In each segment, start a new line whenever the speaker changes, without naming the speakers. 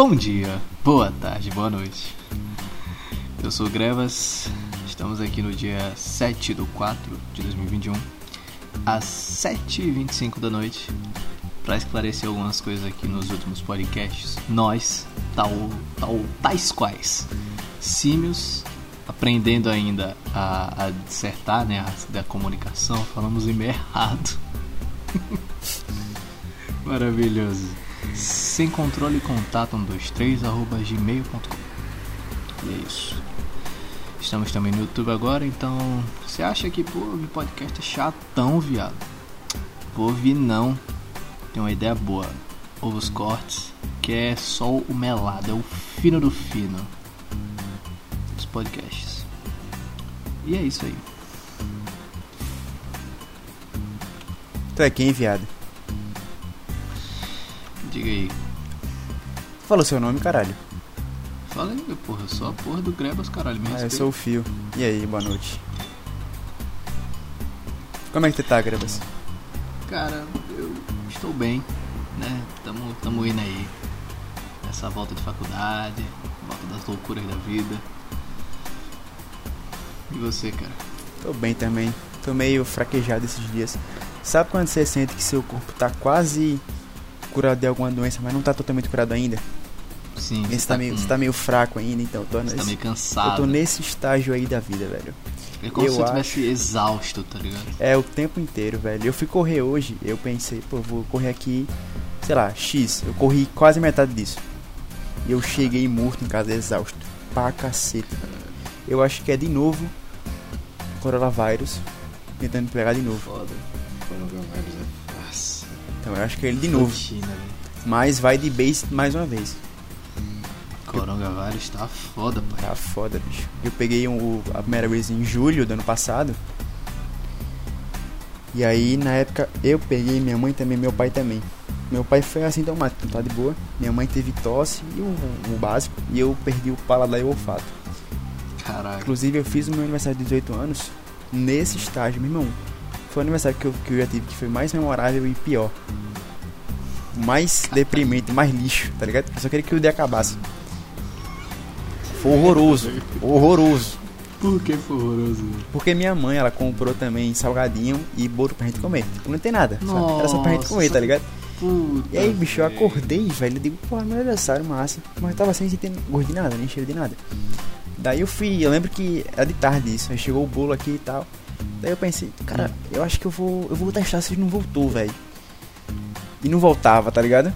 Bom dia, boa tarde, boa noite. Eu sou Grevas, estamos aqui no dia 7 de 4 de 2021, às 7h25 da noite, para esclarecer algumas coisas aqui nos últimos podcasts. Nós, tal, tal, tais quais, símios, aprendendo ainda a, a dissertar né, a, da comunicação, falamos em errado. Maravilhoso. Sem controle contato 123 arroba gmail.com E é isso. Estamos também no YouTube agora, então você acha que pô, o podcast é chatão, viado? Vou ouvir não. Tem uma ideia boa. Ouve os cortes, que é só o melado, é o fino do fino. Os podcasts. E é isso aí.
Tu é quem, viado?
Diga aí.
Falou seu nome, caralho.
Fala aí, porra. Eu sou a porra do Grebas, caralho. Me
Ah, eu sou o Fio. E aí, boa noite. Como é que tu tá, Grebas?
Cara, eu estou bem, né? Tamo, tamo indo aí. Essa volta de faculdade, volta das loucuras da vida. E você, cara?
Tô bem também. Tô meio fraquejado esses dias. Sabe quando você sente que seu corpo tá quase curado de alguma doença, mas não tá totalmente curado ainda?
Sim,
Você tá, meio,
com-
você tá meio fraco ainda, então eu tô,
você
nesse,
tá meio
eu
cansado.
tô nesse estágio aí da vida, velho.
É como
eu
se eu
acho-
estivesse exausto, tá ligado?
É o tempo inteiro, velho. Eu fui correr hoje, eu pensei, pô, vou correr aqui, sei lá, X. Eu corri quase metade disso. E eu cheguei morto em casa, exausto. Pra cacete. Eu acho que é de novo coronavírus tentando pegar de novo.
Foda. Coronavírus é fácil.
Então eu acho que é ele de novo.
Rotina, velho.
Mas vai de base mais uma vez.
Coronavírus tá foda, pai.
Tá foda, bicho. Eu peguei um- a primeira vez em julho do ano passado. E aí, na época, eu peguei, minha mãe também, meu pai também. Meu pai foi assintomático, tá de boa. Minha mãe teve tosse e o, o básico. E eu perdi o paladar e o olfato.
Caralho.
Inclusive, eu fiz o meu aniversário de 18 anos nesse estágio, meu irmão. Foi o aniversário que eu, que eu já tive que foi mais memorável e pior. Mais deprimente, mais lixo, tá ligado? Eu só queria que o dia acabasse. Foi horroroso, horroroso.
Por que foi horroroso?
Porque minha mãe, ela comprou também salgadinho e bolo pra gente comer. Tipo, não tem nada. sabe? Era só pra gente
Nossa.
comer, tá ligado?
Puta
E aí, bicho, eu acordei, velho. Eu digo, pô, meu aniversário, massa. Mas eu tava sem sentir gosto de nada, nem cheiro de nada. Daí eu fui, eu lembro que era de tarde isso. Aí chegou o bolo aqui e tal. Daí eu pensei, cara, eu acho que eu vou. Eu vou testar se não voltou, velho. E não voltava, tá ligado?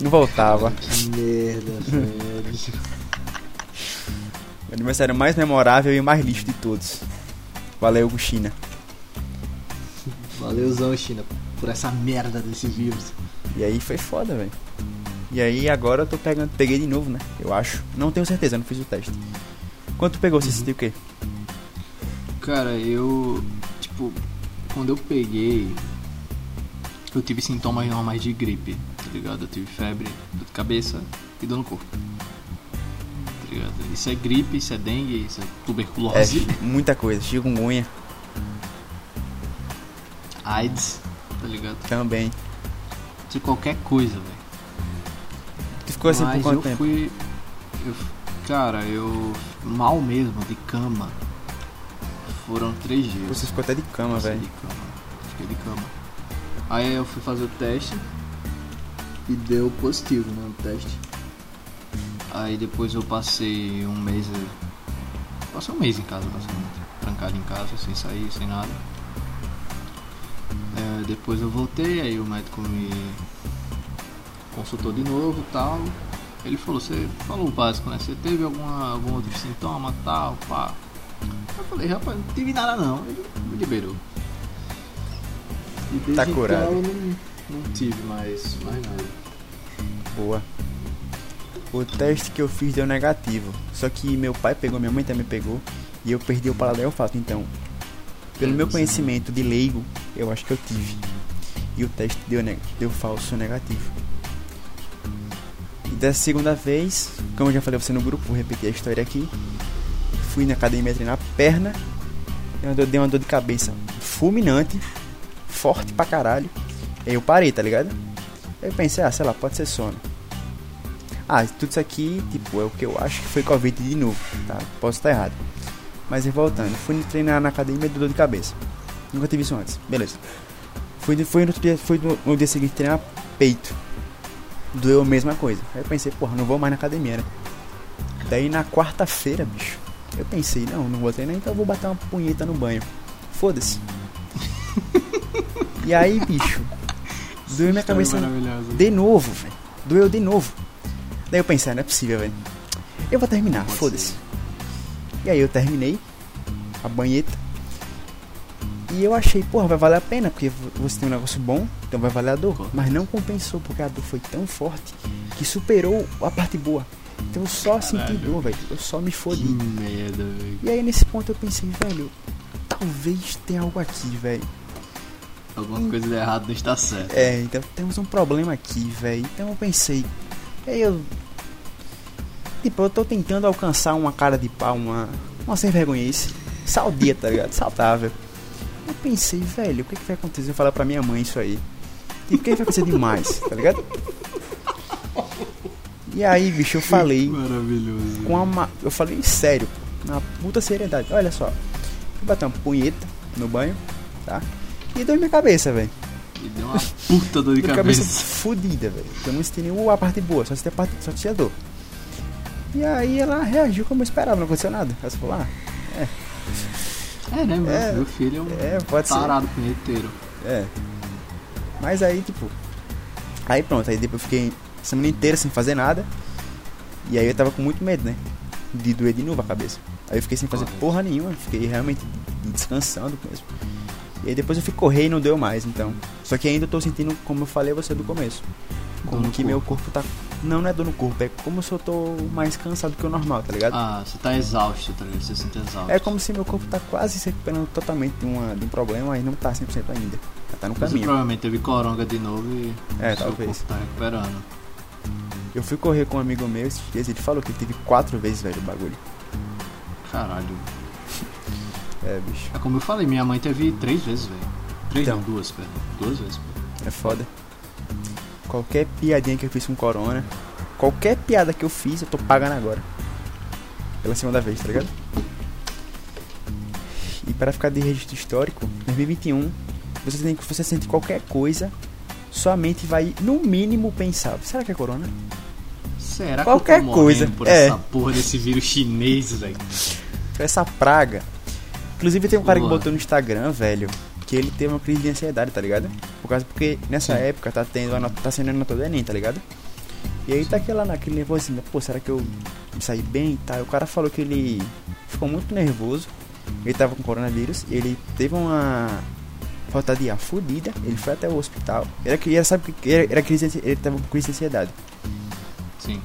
Não voltava.
Que merda, velho.
Meu aniversário mais memorável e mais lixo de todos. Valeu, China.
Valeuzão, China, por essa merda desse vírus.
E aí foi foda, velho. E aí agora eu tô pegando, peguei de novo, né? Eu acho. Não tenho certeza, não fiz o teste. Quando tu pegou, você sentiu o quê?
Cara, eu. Tipo, quando eu peguei. Eu tive sintomas normais de gripe, tá ligado? Eu tive febre, dor de cabeça e dor no corpo. Tá ligado? Isso é gripe, isso é dengue, isso é
É,
tuberculose,
muita coisa. Chikungunya
AIDS, tá ligado?
também.
De qualquer coisa, velho.
Tu ficou assim
Mas
por quanto
eu
tempo?
fui. Eu, cara, eu. Mal mesmo, de cama. Foram três dias.
Você ficou até de cama, velho.
de cama. Fiquei de cama. Aí eu fui fazer o teste e deu positivo, né? O teste. Aí depois eu passei um mês. Passei um mês em casa, basicamente. Trancado em casa, sem sair, sem nada. É, depois eu voltei, aí o médico me consultou de novo e tal. Ele falou, você falou o básico, né? Você teve alguma, algum outro sintoma tal, pá. Eu falei, rapaz, não tive nada não. Ele me liberou. E desde
Tá curado.
Então, não, não tive mais, mais nada.
Boa. O teste que eu fiz deu negativo. Só que meu pai pegou, minha mãe também pegou. E eu perdi o paladar e o olfato. Então, pelo meu conhecimento de leigo, eu acho que eu tive. E o teste deu, deu falso negativo. E dessa segunda vez, como eu já falei a você no grupo, vou repetir a história aqui. Fui na academia treinar perna. Dor, deu uma dor de cabeça fulminante. Forte pra caralho. Aí eu parei, tá ligado? Aí eu pensei, ah, sei lá, pode ser sono. Ah, tudo isso aqui, tipo, é o que eu acho que foi Covid de novo, tá? Posso estar errado. Mas voltando, fui treinar na academia do dor de cabeça. Nunca tive isso antes. Beleza. Fui, fui, no, dia, fui no, no dia seguinte treinar peito. Doeu a mesma coisa. Aí eu pensei, porra, não vou mais na academia, né? Daí na quarta-feira, bicho, eu pensei, não, não vou treinar, então eu vou bater uma punheta no banho. Foda-se. e aí, bicho, doeu minha cabeça de novo, velho. Doeu de novo. Daí eu pensei, ah, não é possível, velho. Eu vou terminar, foda-se. E aí eu terminei a banheta. E eu achei, porra, vai valer a pena, porque você tem um negócio bom, então vai valer a dor. Mas não compensou, porque a dor foi tão forte que superou a parte boa. Então eu só Caralho. senti dor, velho. Eu só me fodi.
Que merda, velho.
E aí nesse ponto eu pensei, velho, talvez tenha algo aqui, velho.
Alguma hum. coisa de errado não está certa.
É, então temos um problema aqui, velho. Então eu pensei. Aí eu. Tipo, eu tô tentando alcançar uma cara de pau, uma. Uma sem vergonhice. Saudia, tá ligado? Saudável. Eu pensei, velho, o que, que vai acontecer? Eu falar pra minha mãe isso aí. E o que vai acontecer demais, tá ligado? E aí, bicho, eu falei.
Maravilhoso.
Com uma, eu falei sério, na puta seriedade. Olha só. Vou bater uma punheta no banho, tá? E deu minha cabeça, velho.
E deu uma puta dor de cabeça. cabeça
fodida, velho. Eu não senti nenhuma parte boa, só tinha parte, só tinha dor. E aí ela reagiu como eu esperava, não aconteceu nada. Ela falou, ah, é.
É, né, meu, é, meu filho é um é, pode tarado ser. punheteiro.
É. Mas aí, tipo. Aí pronto, aí depois eu fiquei semana inteira sem fazer nada. E aí eu tava com muito medo, né? De doer de novo a cabeça. Aí eu fiquei sem fazer porra nenhuma, fiquei realmente descansando mesmo. E aí depois eu fui correr e não deu mais, então. Só que ainda eu tô sentindo, como eu falei a você do começo. Como que corpo. meu corpo tá. Não, não é dor no corpo, é como se eu tô mais cansado que o normal, tá ligado?
Ah, você tá exausto, tá ligado? Você se sente exausto.
É como se meu corpo tá quase se recuperando totalmente de, uma, de um problema, e não tá 100% ainda. Tá no caminho. Você
provavelmente teve coronga de novo e.
É, talvez.
tá recuperando.
Eu fui correr com um amigo meu esses dias, ele falou que teve quatro vezes, velho, o bagulho.
Caralho.
é, bicho.
É como eu falei, minha mãe teve três vezes, velho. Três então, não, duas, perdão. Duas vezes,
É foda. Qualquer piadinha que eu fiz com corona, qualquer piada que eu fiz, eu tô pagando agora. Pela segunda vez, tá ligado? E para ficar de registro histórico, 2021, você tem que você sente qualquer coisa, sua mente vai no mínimo pensar, será que é corona?
Será
qualquer
que eu
tô coisa
por
é.
essa porra desse vírus chinês, velho?
Essa praga. Inclusive tem um cara que botou no Instagram, velho, que ele teve uma crise de ansiedade, tá ligado? Por causa porque nessa Sim. época tá tendo a tá sendo a nota do ENEM, tá ligado? E aí tá aquele, naquele nervoso assim, pô, será que eu saí bem e tal? O cara falou que ele ficou muito nervoso, ele tava com coronavírus, ele teve uma falta de ar fodida, ele foi até o hospital. Era, era sabe que era, era crise, ele tava com crise de ansiedade.
Sim.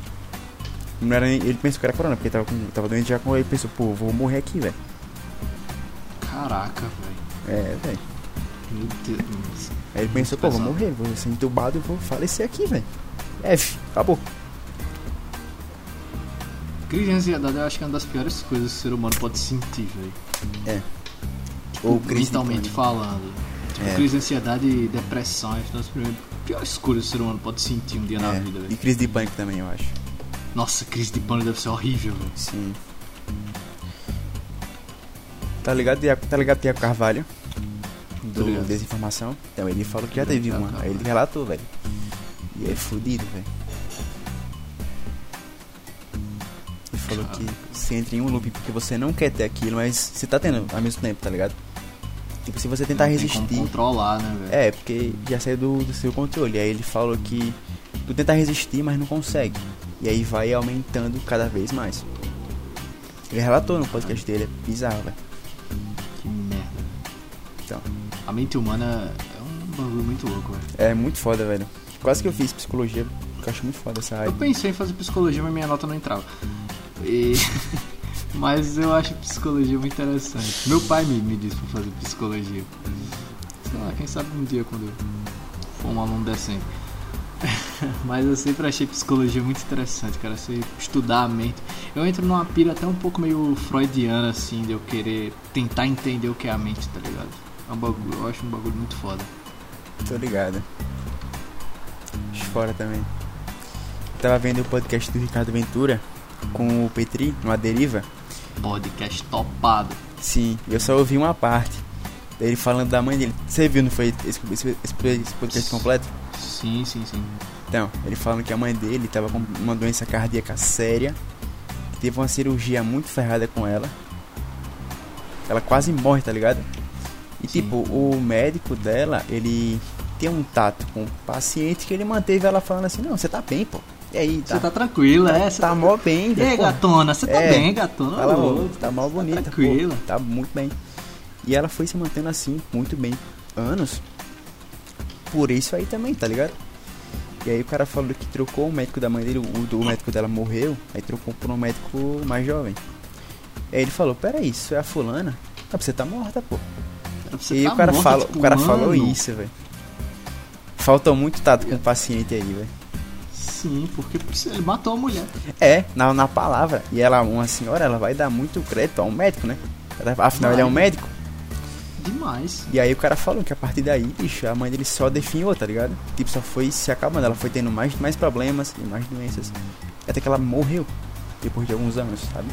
Não era, ele pensou que era corona, porque tava, com, tava doente já com ele pensou, pô, vou morrer aqui, velho.
Caraca, velho.
É, velho.
Meu Deus.
Aí ele pensou, pô, vou morrer, vou ser entubado e vou falecer aqui, velho. F, acabou.
Crise de ansiedade eu acho que é uma das piores coisas que o ser humano pode sentir, velho.
É.
Tipo, Ou mentalmente falando. Tipo, é. crise de ansiedade e depressão é uma das piores coisas que o ser humano pode sentir um dia é. na vida, velho.
E crise de pânico também, eu acho.
Nossa, crise de pânico deve ser horrível, velho.
Sim. Tá ligado, tá ligado Tiago Carvalho? Do Desinformação? Então, ele falou que já teve uma. Aí ele relatou, velho. E é fudido, velho. Ele falou que você entra em um loop porque você não quer ter aquilo, mas você tá tendo ao mesmo tempo, tá ligado? Tipo, se você tentar não resistir. Tem
controlar, né, velho?
É, porque já saiu do, do seu controle. Aí ele falou que tu tenta resistir, mas não consegue. E aí vai aumentando cada vez mais. Ele relatou no podcast dele, é bizarro, velho.
Que merda.
Então.
A mente humana é um bagulho muito louco, velho.
É muito foda, velho. Quase que eu fiz psicologia, porque eu acho muito foda essa área.
Eu pensei em fazer psicologia, mas minha nota não entrava. E... Mas eu acho psicologia muito interessante. Meu pai me, me disse pra fazer psicologia. Sei lá, quem sabe um dia quando eu for um aluno decente. Mas eu sempre achei psicologia muito interessante, cara. Você estudar a mente. Eu entro numa pira até um pouco meio freudiana, assim, de eu querer tentar entender o que é a mente, tá ligado? É um bagulho, eu acho um bagulho muito foda.
Tô ligado. Fora também. tava vendo o podcast do Ricardo Ventura com o Petri, numa deriva.
Podcast topado.
Sim, eu só ouvi uma parte. Ele falando da mãe dele. Você viu, não foi esse, esse, esse podcast completo?
Sim, sim, sim.
Então, ele falando que a mãe dele tava com uma doença cardíaca séria. Teve uma cirurgia muito ferrada com ela. Ela quase morre, tá ligado? E
Sim.
tipo, o médico dela, ele tem um tato com o paciente que ele manteve ela falando assim, não, você tá bem, pô. E aí, tá,
Você tá tranquila, é? Você
tá mó bem,
E aí, gatona? Você tá
É.
bem, gatona?
Fala,
Ô,
tá mal bonita,
tranquila.
pô, tá muito bem. E ela foi se mantendo assim, muito bem, anos. Por isso aí também, tá ligado? E aí o cara falou que trocou o médico da mãe dele, o, o médico dela morreu, aí trocou por um médico mais jovem. Aí ele falou, peraí, isso é a fulana? Ah, você tá morta, pô.
Você
e
tá
o cara,
morta,
fala,
tipo,
o cara
mano.
falou isso, velho. Falta muito tato com o paciente aí, velho.
Sim, porque ele matou a mulher.
É, na, na palavra. E ela, uma senhora, ela vai dar muito crédito a um médico, né? Afinal, ele é um médico.
Demais.
E aí o cara falou que a partir daí, bicho, a mãe dele só definhou, tá ligado? Tipo, só foi se acabando. Ela foi tendo mais, mais problemas e mais doenças. Até que ela morreu depois de alguns anos, sabe?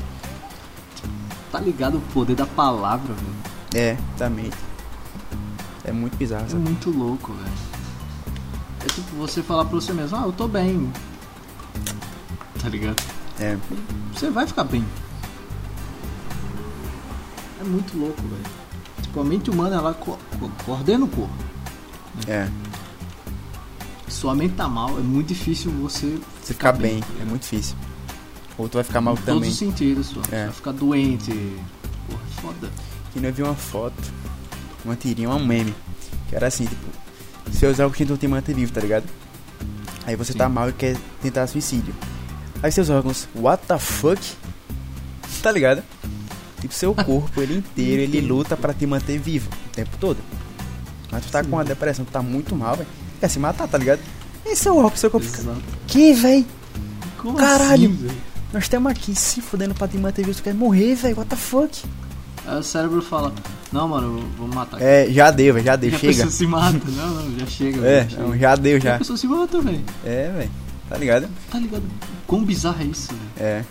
Tá ligado o poder da palavra, velho?
É, também. É muito bizarro,
É
sabe?
muito louco, velho. É tipo você falar pra você mesmo, ah, eu tô bem. Tá ligado?
É,
Você vai ficar bem. É muito louco, velho. Tipo, a mente humana, ela co co coordena o corpo.
é.
Se sua mente tá mal, é muito difícil você
Você ficar bem, é muito difícil. Ou tu vai ficar mal
em todos
também.
os sentidos, só. Você
É.
vai ficar doente. Porra, é foda.
E eu vi uma foto, uma tirinha, um meme. Que era assim, tipo, seus órgãos tentam te manter vivo, tá ligado? Aí você
Sim.
tá mal e quer tentar suicídio. Aí seus órgãos, what the fuck? Tá ligado? Tipo, seu corpo, ele inteiro, ele luta pra te manter vivo o tempo todo. Mas tu tá
Sim.
com uma depressão, tu tá muito mal, velho. Quer se matar, tá ligado? E seu órgão, seu corpo fica. Que, velho? Caralho.
assim?
Nós estamos aqui se fudendo pra te manter vivo, tu quer morrer, velho? What the fuck?
Aí o cérebro fala, não, mano, vou matar.
É, já deu, já deu,
a
chega.
pessoa se mata. Não, não, já chega.
É,
já
não, já deu, já.
a pessoa se mata, velho.
É, velho. Tá ligado?
Tá ligado? Quão bizarro é isso, velho?
É.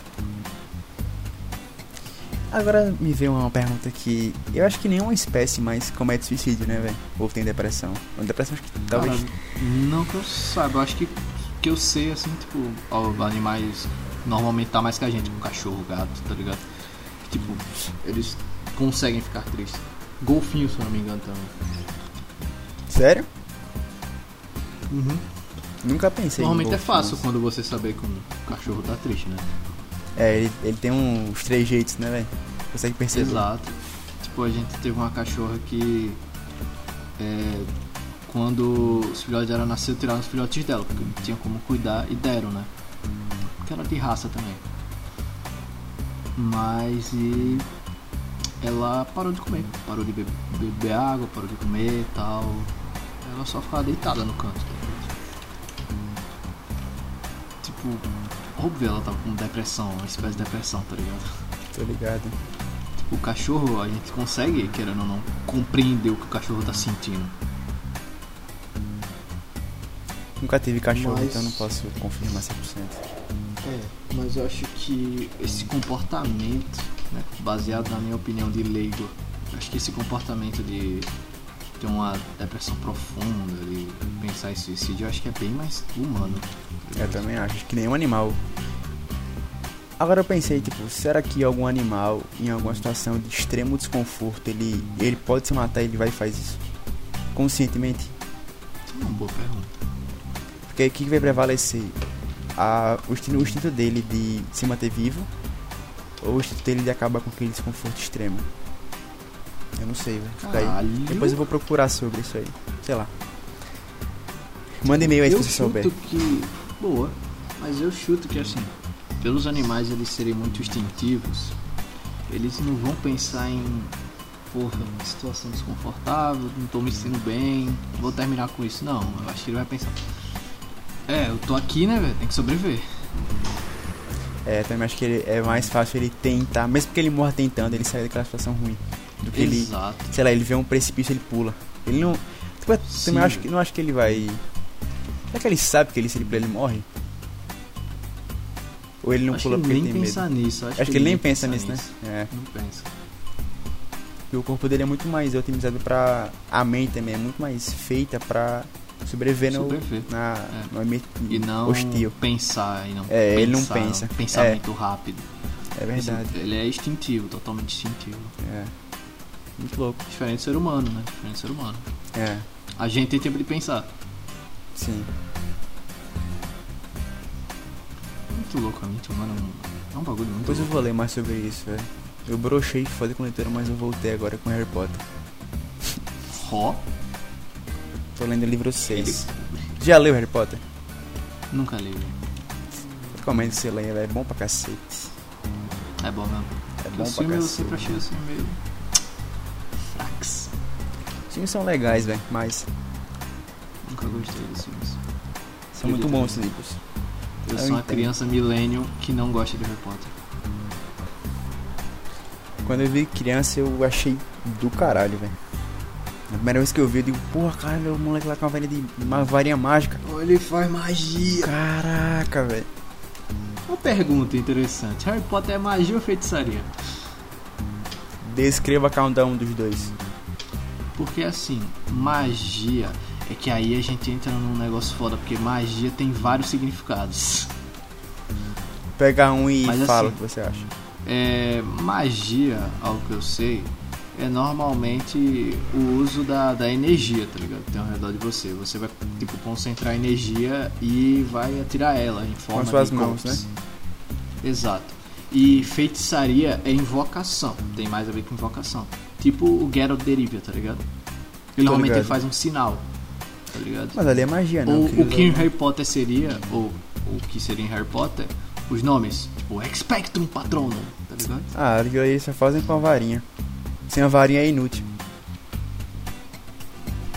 Agora me veio uma pergunta que eu acho que nenhuma espécie mais comete suicídio, né, velho? Ou tem depressão. Depressão acho que talvez.
Cara, não que eu saiba, eu acho que que eu sei, assim, tipo, ó, animais normalmente tá mais que a gente, tipo cachorro, gato, tá ligado? Tipo, eles conseguem ficar tristes. Golfinho, se eu não me engano, também.
Sério?
Uhum.
Nunca pensei.
Normalmente é fácil quando você saber que um cachorro tá triste, né?
É, ele, ele tem uns três jeitos, né, velho? Consegue perceber.
Exato. Tipo, a gente teve uma cachorra que. É, quando os filhotes dela nasceram, tiraram os filhotes dela, porque não tinha como cuidar e deram, né? Porque era de raça também. Mas e. Ela parou de comer, parou de be- beber água, parou de comer e tal. Ela só ficava deitada no canto. tá? Tipo, óbvio ela tava com depressão, uma espécie de depressão, tá ligado?
Tô ligado.
O cachorro, a gente consegue, querendo ou não, compreender o que o cachorro tá sentindo.
Nunca tive cachorro,
Mas-
então não posso confirmar 100%.
É, mas eu acho que esse comportamento, né, baseado na minha opinião de leigo, acho que esse comportamento de ter uma depressão profunda, de pensar em suicídio, eu acho que é bem mais humano.
Eu também acho que nenhum animal. Agora eu pensei, tipo, será que algum animal, em alguma situação de extremo desconforto, ele, ele pode se matar e ele vai e faz isso? Conscientemente?
É uma boa pergunta.
Porque o que vai prevalecer? A, o, instinto, o instinto dele de se manter vivo ou o instinto dele de acabar com aquele desconforto extremo? Eu não sei, velho. Fica aí.
Caralho.
Depois eu vou procurar sobre isso aí. Sei lá. Manda e-mail aí se
eu
você
chuto
souber.
que. Boa. Mas eu chuto que assim, pelos animais eles serem muito instintivos, eles não vão pensar em porra, uma situação desconfortável, não tô me sentindo bem, vou terminar com isso. Não, eu acho que ele vai pensar. É, eu tô aqui, né, velho? Tem que sobreviver.
É, também acho que ele, é mais fácil ele tentar, mesmo que ele morra tentando, ele sair daquela situação ruim. Do que ele,
Exato.
sei lá, ele vê um precipício ele pula. Ele não. Tipo,
Sim.
também acho que, não acho que ele vai. Será que ele sabe que ele, se ele pular, ele morre? Ou ele não
acho
pula
que
porque
nem
tem medo?
pensa nisso. Acho,
Acho que ele nem pensa nisso, né? É.
Não pensa.
Porque o corpo dele é muito mais otimizado pra. A mente também é muito mais feita pra sobreviver no,
Sobreviver.
na,
É.
no ambiente
E não
hostil.
pensar. E não
É, ele não
pensar,
pensa.
Pensamento rápido.
É verdade.
Ele é instintivo, totalmente instintivo.
É. Muito louco.
Diferente do ser humano, né? Diferente do ser humano.
É,
A gente tem tempo de pensar.
sim.
Muito louco, a mente humana é um, é um bagulho muito
Depois eu
louco.
vou ler mais sobre isso, velho. Eu brochei foda com leitura, mas eu voltei agora com Harry Potter.
Ró?
Tô lendo o livro 6. Já leu Harry Potter?
Nunca li, velho.
Recomendo que você leia. É bom pra cacete.
É bom mesmo.
É bom
Os
pra
filmes eu
cacete.
sempre achei assim meio. fracos.
Os filmes são legais, velho, mas
Nunca gostei dos filmes.
são muito bons os livros.
Eu,
Eu
sou uma
entendo.
criança millennial que não gosta de Harry Potter.
Quando eu vi criança, eu achei do caralho, velho. A primeira vez que eu vi, eu digo, porra, cara, o moleque lá com uma varinha de uma varinha mágica.
Ele faz magia.
Caraca, velho.
Uma pergunta interessante: Harry Potter é magia ou feitiçaria?
Descreva cada um dos dois.
Porque assim, magia é que aí a gente entra num negócio foda, porque magia tem vários significados.
Pega um e
Mas
fala
assim-
o que você acha.
É, magia, ao que eu sei, é normalmente o uso da, da energia, tá ligado? Que tem ao redor de você. Você vai, tipo, concentrar energia e vai atirar ela em forma
as suas
de
mãos,
golpes.
né?
Exato. E feitiçaria é invocação. Tem mais a ver com invocação. Tipo o Geralt de Rivia, tá ligado? Ele normalmente
ligado.
ele faz um sinal, tá ligado?
Mas ali é magia, não?
Ou o que em Harry Potter seria, ou o que seria em Harry Potter, os nomes, tipo Expectrum Patronum, tá ligado?
Ah, aquilo aí só fazem com a varinha. Sem a varinha é inútil.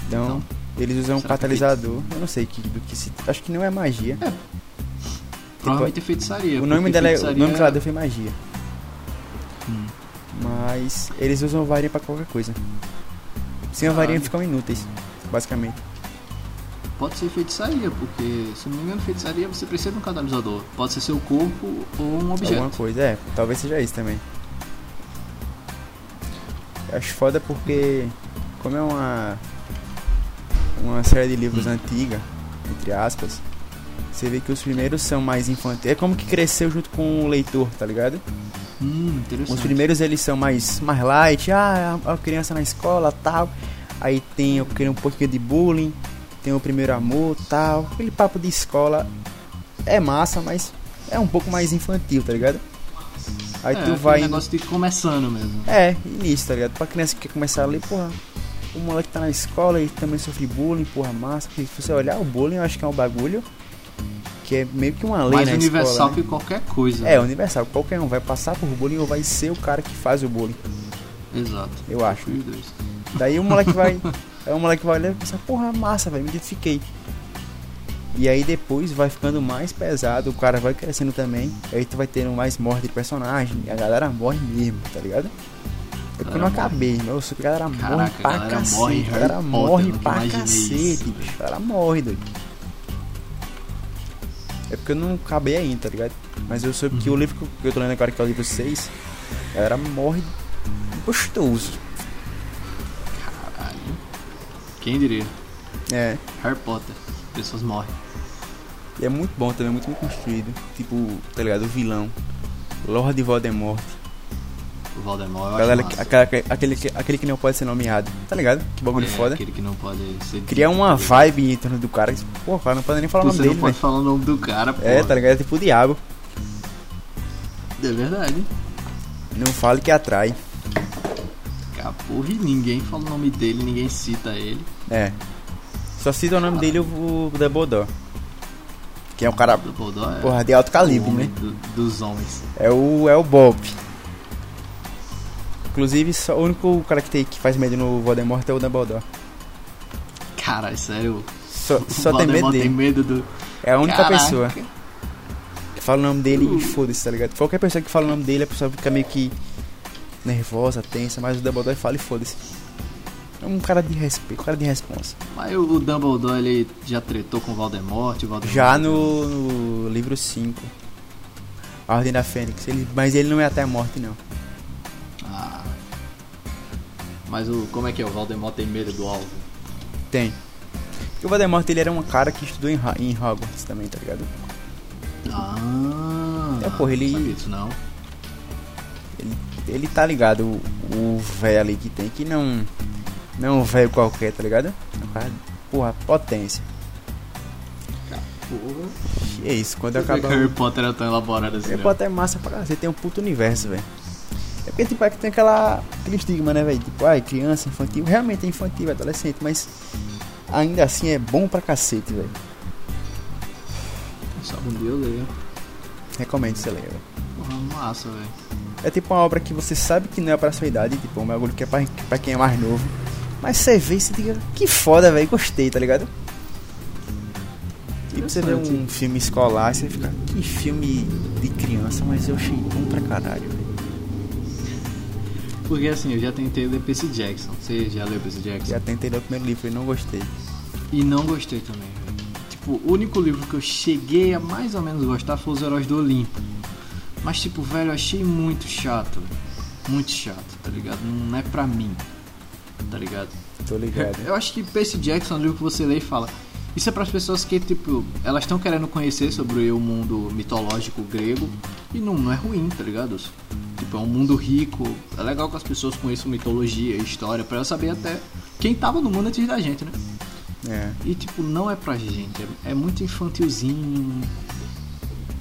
Então,
Então,
eles usam um
é
catalisador. Eu não sei que, do que se. Acho que não é magia.
Provavelmente é feitiçaria.
o nome dela é. O
feitiçaria-
nome que ela deu foi magia.
Hum.
Mas eles usam varinha pra qualquer coisa. Sem a varinha
Caralho.
ficam inúteis, basicamente.
Pode ser feitiçaria, porque se não me engano, feitiçaria você precisa de um catalisador. Pode ser seu corpo ou um objeto.
Alguma coisa, é. Talvez seja isso também. Acho foda porque, como é uma. Uma série de livros
Hum.
antiga, entre aspas, você vê que os primeiros são mais infantis. É como que cresceu junto com o leitor, tá ligado?
Hum.
Os primeiros eles são mais, mais light, ah, a a criança na escola tal. Aí tem um pouquinho de bullying, tem o primeiro amor tal. Aquele papo de escola é massa, mas é um pouco mais infantil, tá ligado? Aí
é,
tu vai. indo-
negócio de começando mesmo.
É, início, tá ligado? Pra criança que quer começar a ler, porra, o moleque tá na escola e também sofre bullying, porra, massa. Porque se você olhar o bullying, eu acho que é um bagulho que é meio que uma lei
Mais
na
universal
escola. né?
que qualquer coisa.
É, universal. Qualquer um vai passar por bullying ou vai ser o cara que faz o bullying,
Exato.
eu acho. Daí o moleque vai. Aí o moleque vai olhar e pensa, porra, massa, velho, me identifiquei. E aí depois vai ficando mais pesado, o cara vai crescendo também. Aí tu vai tendo mais morte de personagem. E a galera morre mesmo, tá ligado? É porque eu não acabei, mas eu sei que a galera morre
Caraca,
pra
a galera
cacete.
morre
a galera morre pra cacete,
isso.
bicho. A galera morre, doido. É porque eu não acabei ainda, tá ligado? Mas eu soube que o
Uhum.
livro que eu tô lendo agora, que é o livro 6, a galera morre gostoso.
Caralho. Quem diria?
É.
Harry Potter. Pessoas morrem.
E é muito bom também, muito bem construído. Tipo, tá ligado? O vilão. Lord Voldemort.
O Voldemort, eu
galera,
acho
aquele, que- aquele que não pode ser nomeado. Tá ligado? Que bagulho
É,
foda.
Aquele que não pode ser
Cria
dito,
uma vibe em torno do cara. Pô, o cara não pode nem falar o
Você
nome
não
dele,
pode
velho.
falar o nome do cara, pô.
É, tá ligado? É tipo o diabo.
É verdade.
Não fale que atrai.
E ninguém fala o nome dele, ninguém cita ele.
É. Só cita o nome dele o, o Dumbledore. Que é um cara,
Dumbledore é
porra, de alto calibre,
homem
né?
do- dos homens.
É o, é o Bob. Inclusive, só, o único cara que, tem, que faz medo no Voldemort é o Dumbledore.
Cara, sério.
Só, só tem medo
Voldemort tem
dele.
medo do.
É a única
Caraca.
pessoa que fala o nome dele
Uh.
e foda-se, tá ligado? Qualquer pessoa que fala o nome dele, a pessoa fica meio que nervosa, tensa, mas o Dumbledore fala e foda-se. Um cara de respeito, um cara de responsa.
Mas o Dumbledore ele já tretou com o Voldemort, o Voldemort
Já no, no livro 5. A Ordem da Fênix. Ele, mas ele não é até a morte, não.
Ah. Mas o. Como é que é? O Valdemort tem medo do alvo?
Tem. O Voldemort ele era um cara que estudou em, em Hogwarts também, tá ligado?
Ah.
É, porra, ele-
não sabia disso, não.
Ele, ele tá ligado, o- o velho ali que tem, que não. Não é um velho qualquer, tá ligado? É porra, potência.
Porra.
E é isso, quando acaba.
Harry Potter era tão elaborado assim?
Harry
né?
Potter é massa pra cacete, tem um puto universo, velho. É porque, tipo, é que tem aquela, aquele estigma, né, velho? Tipo, ai, criança, infantil. Realmente é infantil, é adolescente, mas ainda assim é bom pra cacete, velho.
Só um dia eu leio.
Recomendo você ler, velho.
Porra, massa, velho.
É tipo uma obra que você sabe que não é pra sua idade, tipo, um bagulho que é pra, pra quem é mais novo. Mas você vê e você diga, que foda, velho, gostei, tá ligado? Tipo, você vê um filme escolar e você fica, que filme de criança, mas eu achei bom pra caralho, velho.
Porque assim, eu já tentei ler Percy Jackson. Você já leu Percy Jackson?
Já tentei ler o primeiro livro e não gostei.
E não gostei também. Tipo, o único livro que eu cheguei a mais ou menos gostar foi Os Heróis do Olimpo. Mas, tipo, velho, eu achei muito chato. Muito chato, tá ligado? Não é pra mim, tá ligado?
Tô ligado.
Eu acho que Percy Jackson é um livro que você lê e fala. Isso é para as pessoas que, tipo, elas estão querendo conhecer sobre o mundo mitológico grego e não, não é ruim, tá ligado? Tipo, é um mundo rico. É legal que as pessoas conheçam mitologia, história, pra elas saber até quem tava no mundo antes da gente, né?
É.
E, tipo, não é pra gente. É, é muito infantilzinho.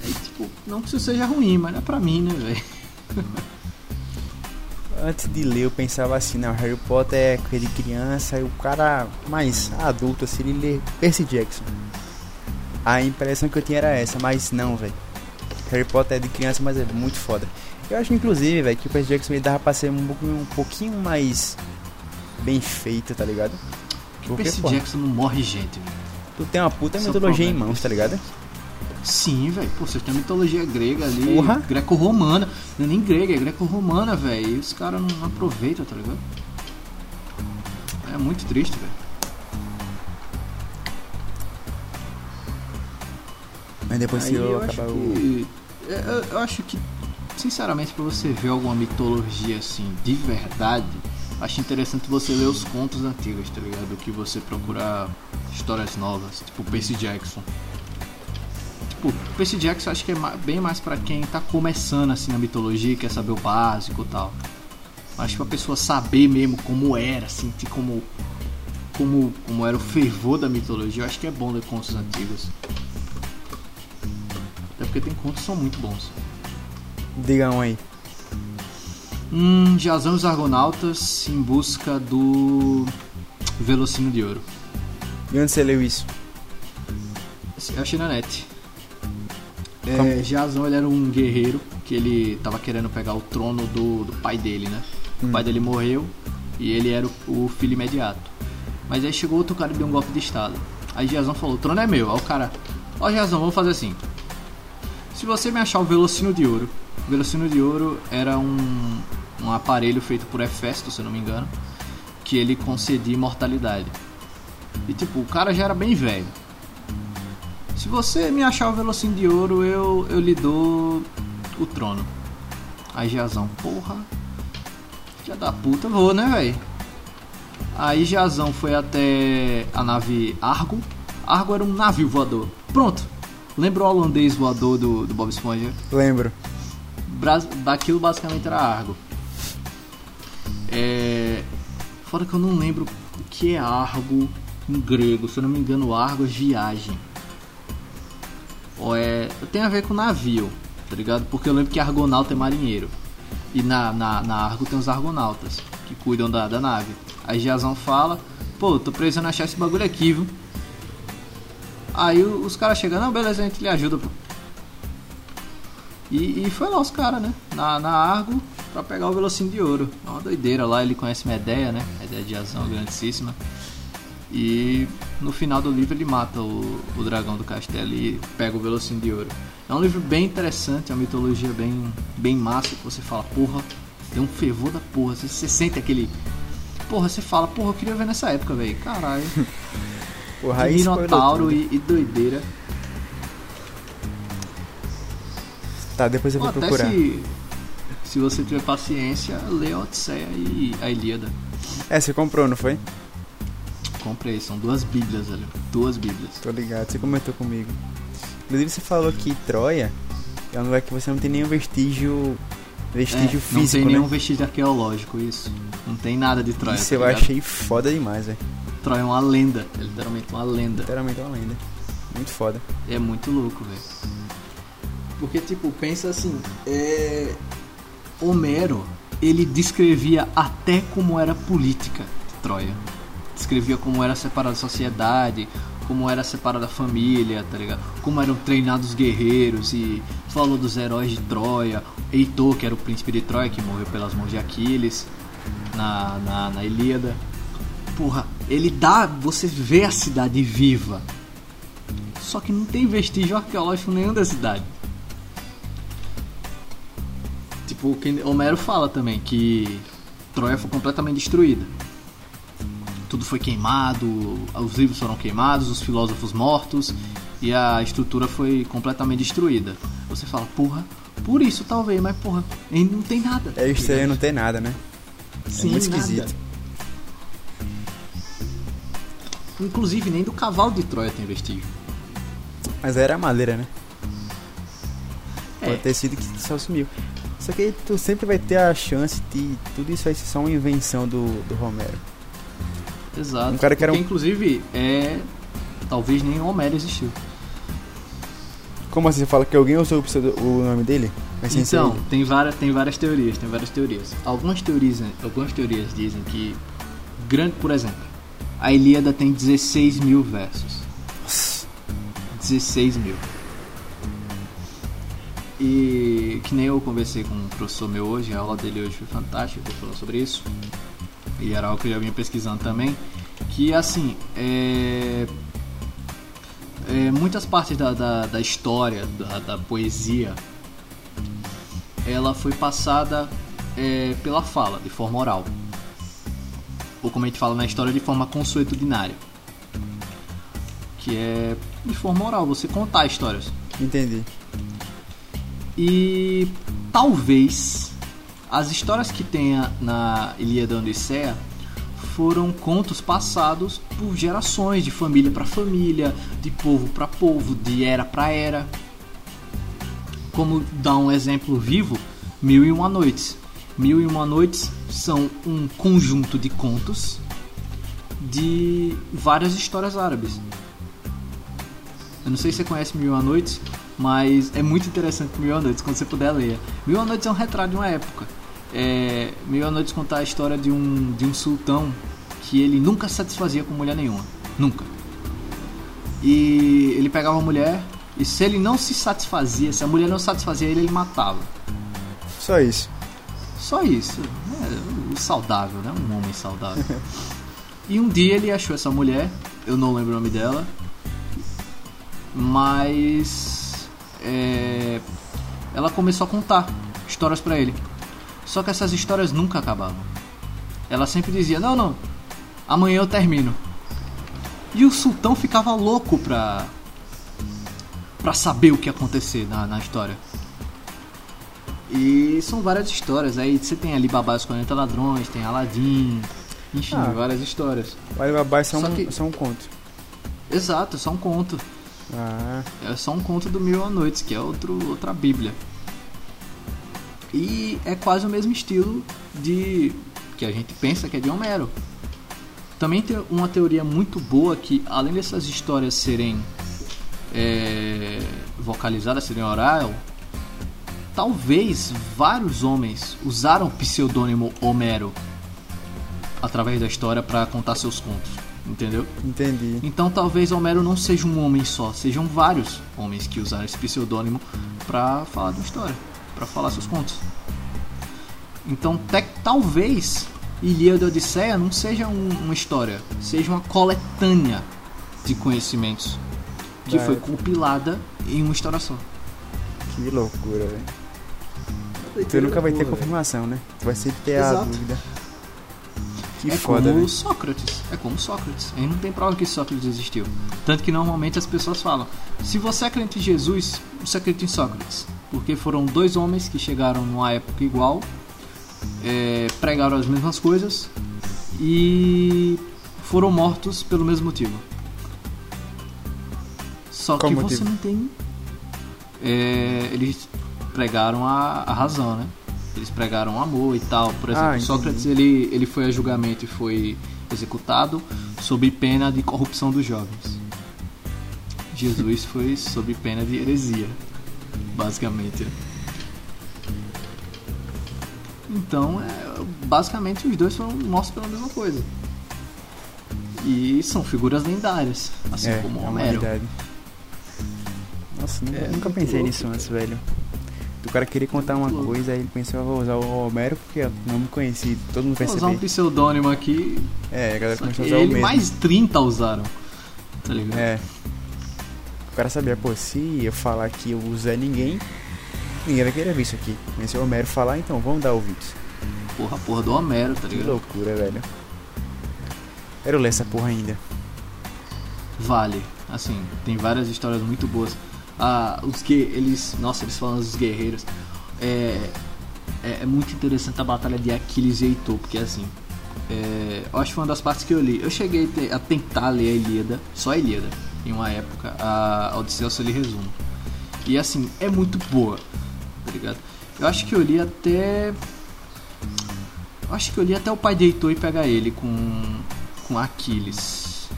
É, tipo, não que isso seja ruim, mas não é pra mim, né, velho?
Antes de ler, eu pensava assim, não, Harry Potter é de criança, e o cara mais adulto, assim, ele lê Percy Jackson. A impressão que eu tinha era essa, mas não, velho. Harry Potter é de criança, mas é muito foda. Eu acho, inclusive, velho, que o Percy Jackson ele dava pra ser um pouquinho, um pouquinho mais bem feito, tá ligado?
Que
Porque,
Percy
porra,
Jackson não morre gente, velho.
tu tem uma puta mitologia em mãos, tá ligado?
Sim, velho. Pô, você tem a mitologia grega ali,
Porra.
greco-romana. Não é nem grega, é greco-romana, velho. E os caras não aproveitam, tá ligado? É muito triste, velho.
Mas depois
Aí
se
eu
eu
acho
acabar o.
que. é, Eu, eu acho que, sinceramente, pra você ver alguma mitologia assim, de verdade, acho interessante você ler os contos antigos, tá ligado? Do que você procurar histórias novas, tipo Percy Jackson. Tipo, Percy Jackson eu acho que é bem mais pra quem tá começando assim na mitologia, quer saber o básico e tal. Acho que pra pessoa saber mesmo como era, sentir como, como, como era o fervor da mitologia, eu acho que é bom ler contos antigos. Até porque tem contos que são muito bons.
Diga um aí.
Hum, Jazão e os Argonautas em busca do Velocino de Ouro.
E onde você leu isso?
Eu achei na net. É? Jazão ele era um guerreiro que ele tava querendo pegar o trono do, do pai dele, né?
Hum.
O pai dele morreu e ele era o, o filho imediato. Mas aí chegou outro cara e deu um golpe de estado. Aí Jazão falou: o trono é meu. Aí o cara: Ó, Jazão, vamos fazer assim. Se você me achar o Velocino de Ouro, o Velocino de Ouro era um, um aparelho feito por Hefesto, se eu não me engano, que ele concedia imortalidade. E tipo, o cara já era bem velho. Se você me achar o Velocino de Ouro, eu, eu lhe dou o trono. Aí Jazão, porra. Já da puta, vou, né, velho? Aí Jazão foi até a nave Argo. Argo era um navio voador. Pronto. Lembra o holandês voador do, do Bob Esponja?
Lembro.
Bras- daquilo basicamente era Argo. É. Fora que eu não lembro o que é Argo em grego. Se eu não me engano, Argo é viagem. Ou é. Tem a ver com navio, tá ligado? Porque eu lembro que Argonauta é marinheiro. E na, na, na Argo tem os Argonautas, que cuidam da, da nave. Aí Jazão fala: Pô, tô precisando achar esse bagulho aqui, viu? Aí os caras chegam: Não, beleza, a gente lhe ajuda. E, e foi lá os caras, né? Na, na Argo pra pegar o Velocino de Ouro. É uma doideira lá, ele conhece Medeia, né? Medeia de Azão, grandíssima. E no final do livro ele mata o, o dragão do castelo e pega o Velocino de Ouro. É um livro bem interessante, é uma mitologia bem, bem massa que você fala, porra, tem um fervor da porra. Você, você sente aquele. Porra, você fala, porra, eu queria ver nessa época, velho. Caralho.
Porra,
Minotauro e, e doideira.
Tá, depois eu vou procurar.
se, se você tiver paciência, lê a Odisseia e a Ilíada.
É, você comprou, não foi?
Comprei, são duas bíblias, velho. Duas bíblias.
Tô ligado, você comentou comigo. Inclusive você falou que Troia é um lugar que você não tem nenhum vestígio. Vestígio
É, não
físico,
tem
né?
nenhum vestígio arqueológico, isso. Não tem nada de Troia.
Isso
tá
eu
ligado?
achei foda demais, velho.
Troia é uma lenda, é literalmente uma lenda.
Literalmente uma lenda. Muito foda.
É muito louco, velho. Porque, tipo, pensa assim, é... Homero, ele descrevia até como era política de Troia. Descrevia como era separada a sociedade, como era separada a família, tá ligado? Como eram treinados os guerreiros e falou dos heróis de Troia. Heitor, que era o príncipe de Troia, que morreu pelas mãos de Aquiles na, na, na Ilíada. Porra, ele dá, você vê a cidade viva. Só que não tem vestígio arqueológico nenhum da cidade. Tipo, Homero fala também que Troia foi completamente destruída. Tudo foi queimado, os livros foram queimados, os filósofos mortos e a estrutura foi completamente destruída. Você fala, porra, por isso talvez, mas porra, não tem nada.
É estranho não ter nada, né?
Sim,
muito
nada.
esquisito.
Inclusive, nem do cavalo de Troia tem vestígio.
Mas era madeira, né?
É.
Pode ter sido que só sumiu. Só que aí tu sempre vai ter a chance de tudo isso vai ser só uma invenção do, do Romero.
Exato.
Um cara que era
Porque,
um-
inclusive, é. Talvez nem Homero existiu.
Como assim você fala que alguém usou o nome dele?
Então, tem várias, tem várias teorias, tem várias teorias. Algumas teorias, algumas teorias dizem que, grande, por exemplo, a Ilíada tem 16 mil versos. 16 mil. E que nem eu conversei com um professor meu hoje, a aula dele hoje foi fantástica, ele falou sobre isso. E era algo que eu já vinha pesquisando também. Que assim, é, é, muitas partes da, da, da história, da, da poesia, ela foi passada é, pela fala, de forma oral. Ou como a gente fala na história, de forma consuetudinária. Que é de forma oral, você contar histórias.
Entendi.
E talvez as histórias que tenha na Ilíada e Odisseia foram contos passados por gerações, de família para família, de povo para povo, de era para era. Como dar um exemplo vivo, Mil e Uma Noites. Mil e Uma Noites são um conjunto de contos de várias histórias árabes. Eu não sei se você conhece Mil e Uma Noites, mas é muito interessante Mil e Uma Noites, quando você puder ler. Mil e Uma Noites é um retrato de uma época. É, Mil Noites conta a história de um, de um sultão que ele nunca satisfazia com mulher nenhuma. Nunca. E ele pegava uma mulher e se ele não se satisfazia, se a mulher não satisfazia ele, ele matava.
Só isso.
Só isso. É, o saudável, né? Um homem saudável. e um dia ele achou essa mulher, eu não lembro o nome dela, mas é, ela começou a contar histórias pra ele. Só que essas histórias nunca acabavam. Ela sempre dizia: Não, não, amanhã eu termino. E o sultão ficava louco pra, pra saber o que ia acontecer na, na história. E são várias histórias. Aí você tem ali Babá e os 40 Ladrões, tem Aladdin, enfim,
Ah.
várias histórias.
O Alibaba é só,
Só
um,
que-
só um conto.
Exato, é só um conto.
Ah,
É só um conto do Mil Noites, que é outro, outra bíblia. E é quase o mesmo estilo de que a gente pensa que é de Homero. Também tem uma teoria muito boa que, além dessas histórias serem é, vocalizadas, serem oral, talvez vários homens usaram o pseudônimo Homero através da história para contar seus contos, entendeu?
entendi.
Então talvez Homero não seja um homem só, sejam vários homens que usaram esse pseudônimo para falar da história, para falar seus contos. Então te- talvez Ilíada e Odisseia não seja um- uma história, seja uma coletânea de conhecimentos que
Da
foi compilada em uma história só.
Que loucura, velho. Tu nunca vai ter confirmação, né? Tu vai sempre ter a
Exato.
dúvida. Que
é
foda,
como. Sócrates. É como Sócrates. A gente não tem prova que Sócrates existiu. Tanto que normalmente as pessoas falam: se você acredita em Jesus, você acredita em Sócrates. Porque foram dois homens que chegaram numa época igual, é, pregaram as mesmas coisas e foram mortos pelo mesmo motivo. Só
Qual
que
motivo?
você não tem. é, eles pregaram a, a razão, né? Eles pregaram amor e tal. Por exemplo,
Ah.
Sócrates ele, ele foi a julgamento e foi executado sob pena de corrupção dos jovens. Jesus foi sob pena de heresia, basicamente. Então, é, basicamente, os dois foram mortos pela mesma coisa. E são figuras lendárias, assim
é,
como
a
Homero.
humanidade. Nossa, nunca,
É,
nunca pensei
louco.
nisso antes, velho. O cara queria contar uma
louco.
coisa, aí ele pensou, vou usar o Homero porque é um nome conhecido, todo mundo vai
Vou usar um pseudônimo aqui,
É, a galera começou a usar o mesmo.
mais 30 usaram. Tá ligado?
É. Cara sabia, pô, se eu falar que eu uso é ninguém, ninguém vai querer ver isso aqui. Mas se o Homero falar, então vamos dar ouvidos.
Porra, porra do Homero, tá
Que
ligado?
loucura, velho. Quero ler essa porra ainda.
Vale. Assim, tem várias histórias muito boas. Ah, os que eles, nossa, eles falam dos guerreiros. É, é, é muito interessante a batalha de Aquiles e Heitor, porque assim, é, eu acho que foi uma das partes que eu li. Eu cheguei a tentar ler a Ilíada, só a Ilíada, em uma época. A Odisseia eu só li resumo. E assim, é muito boa, tá ligado? Eu acho que eu li até. Eu acho que eu li até o pai de Heitor e pegar ele com, com Aquiles.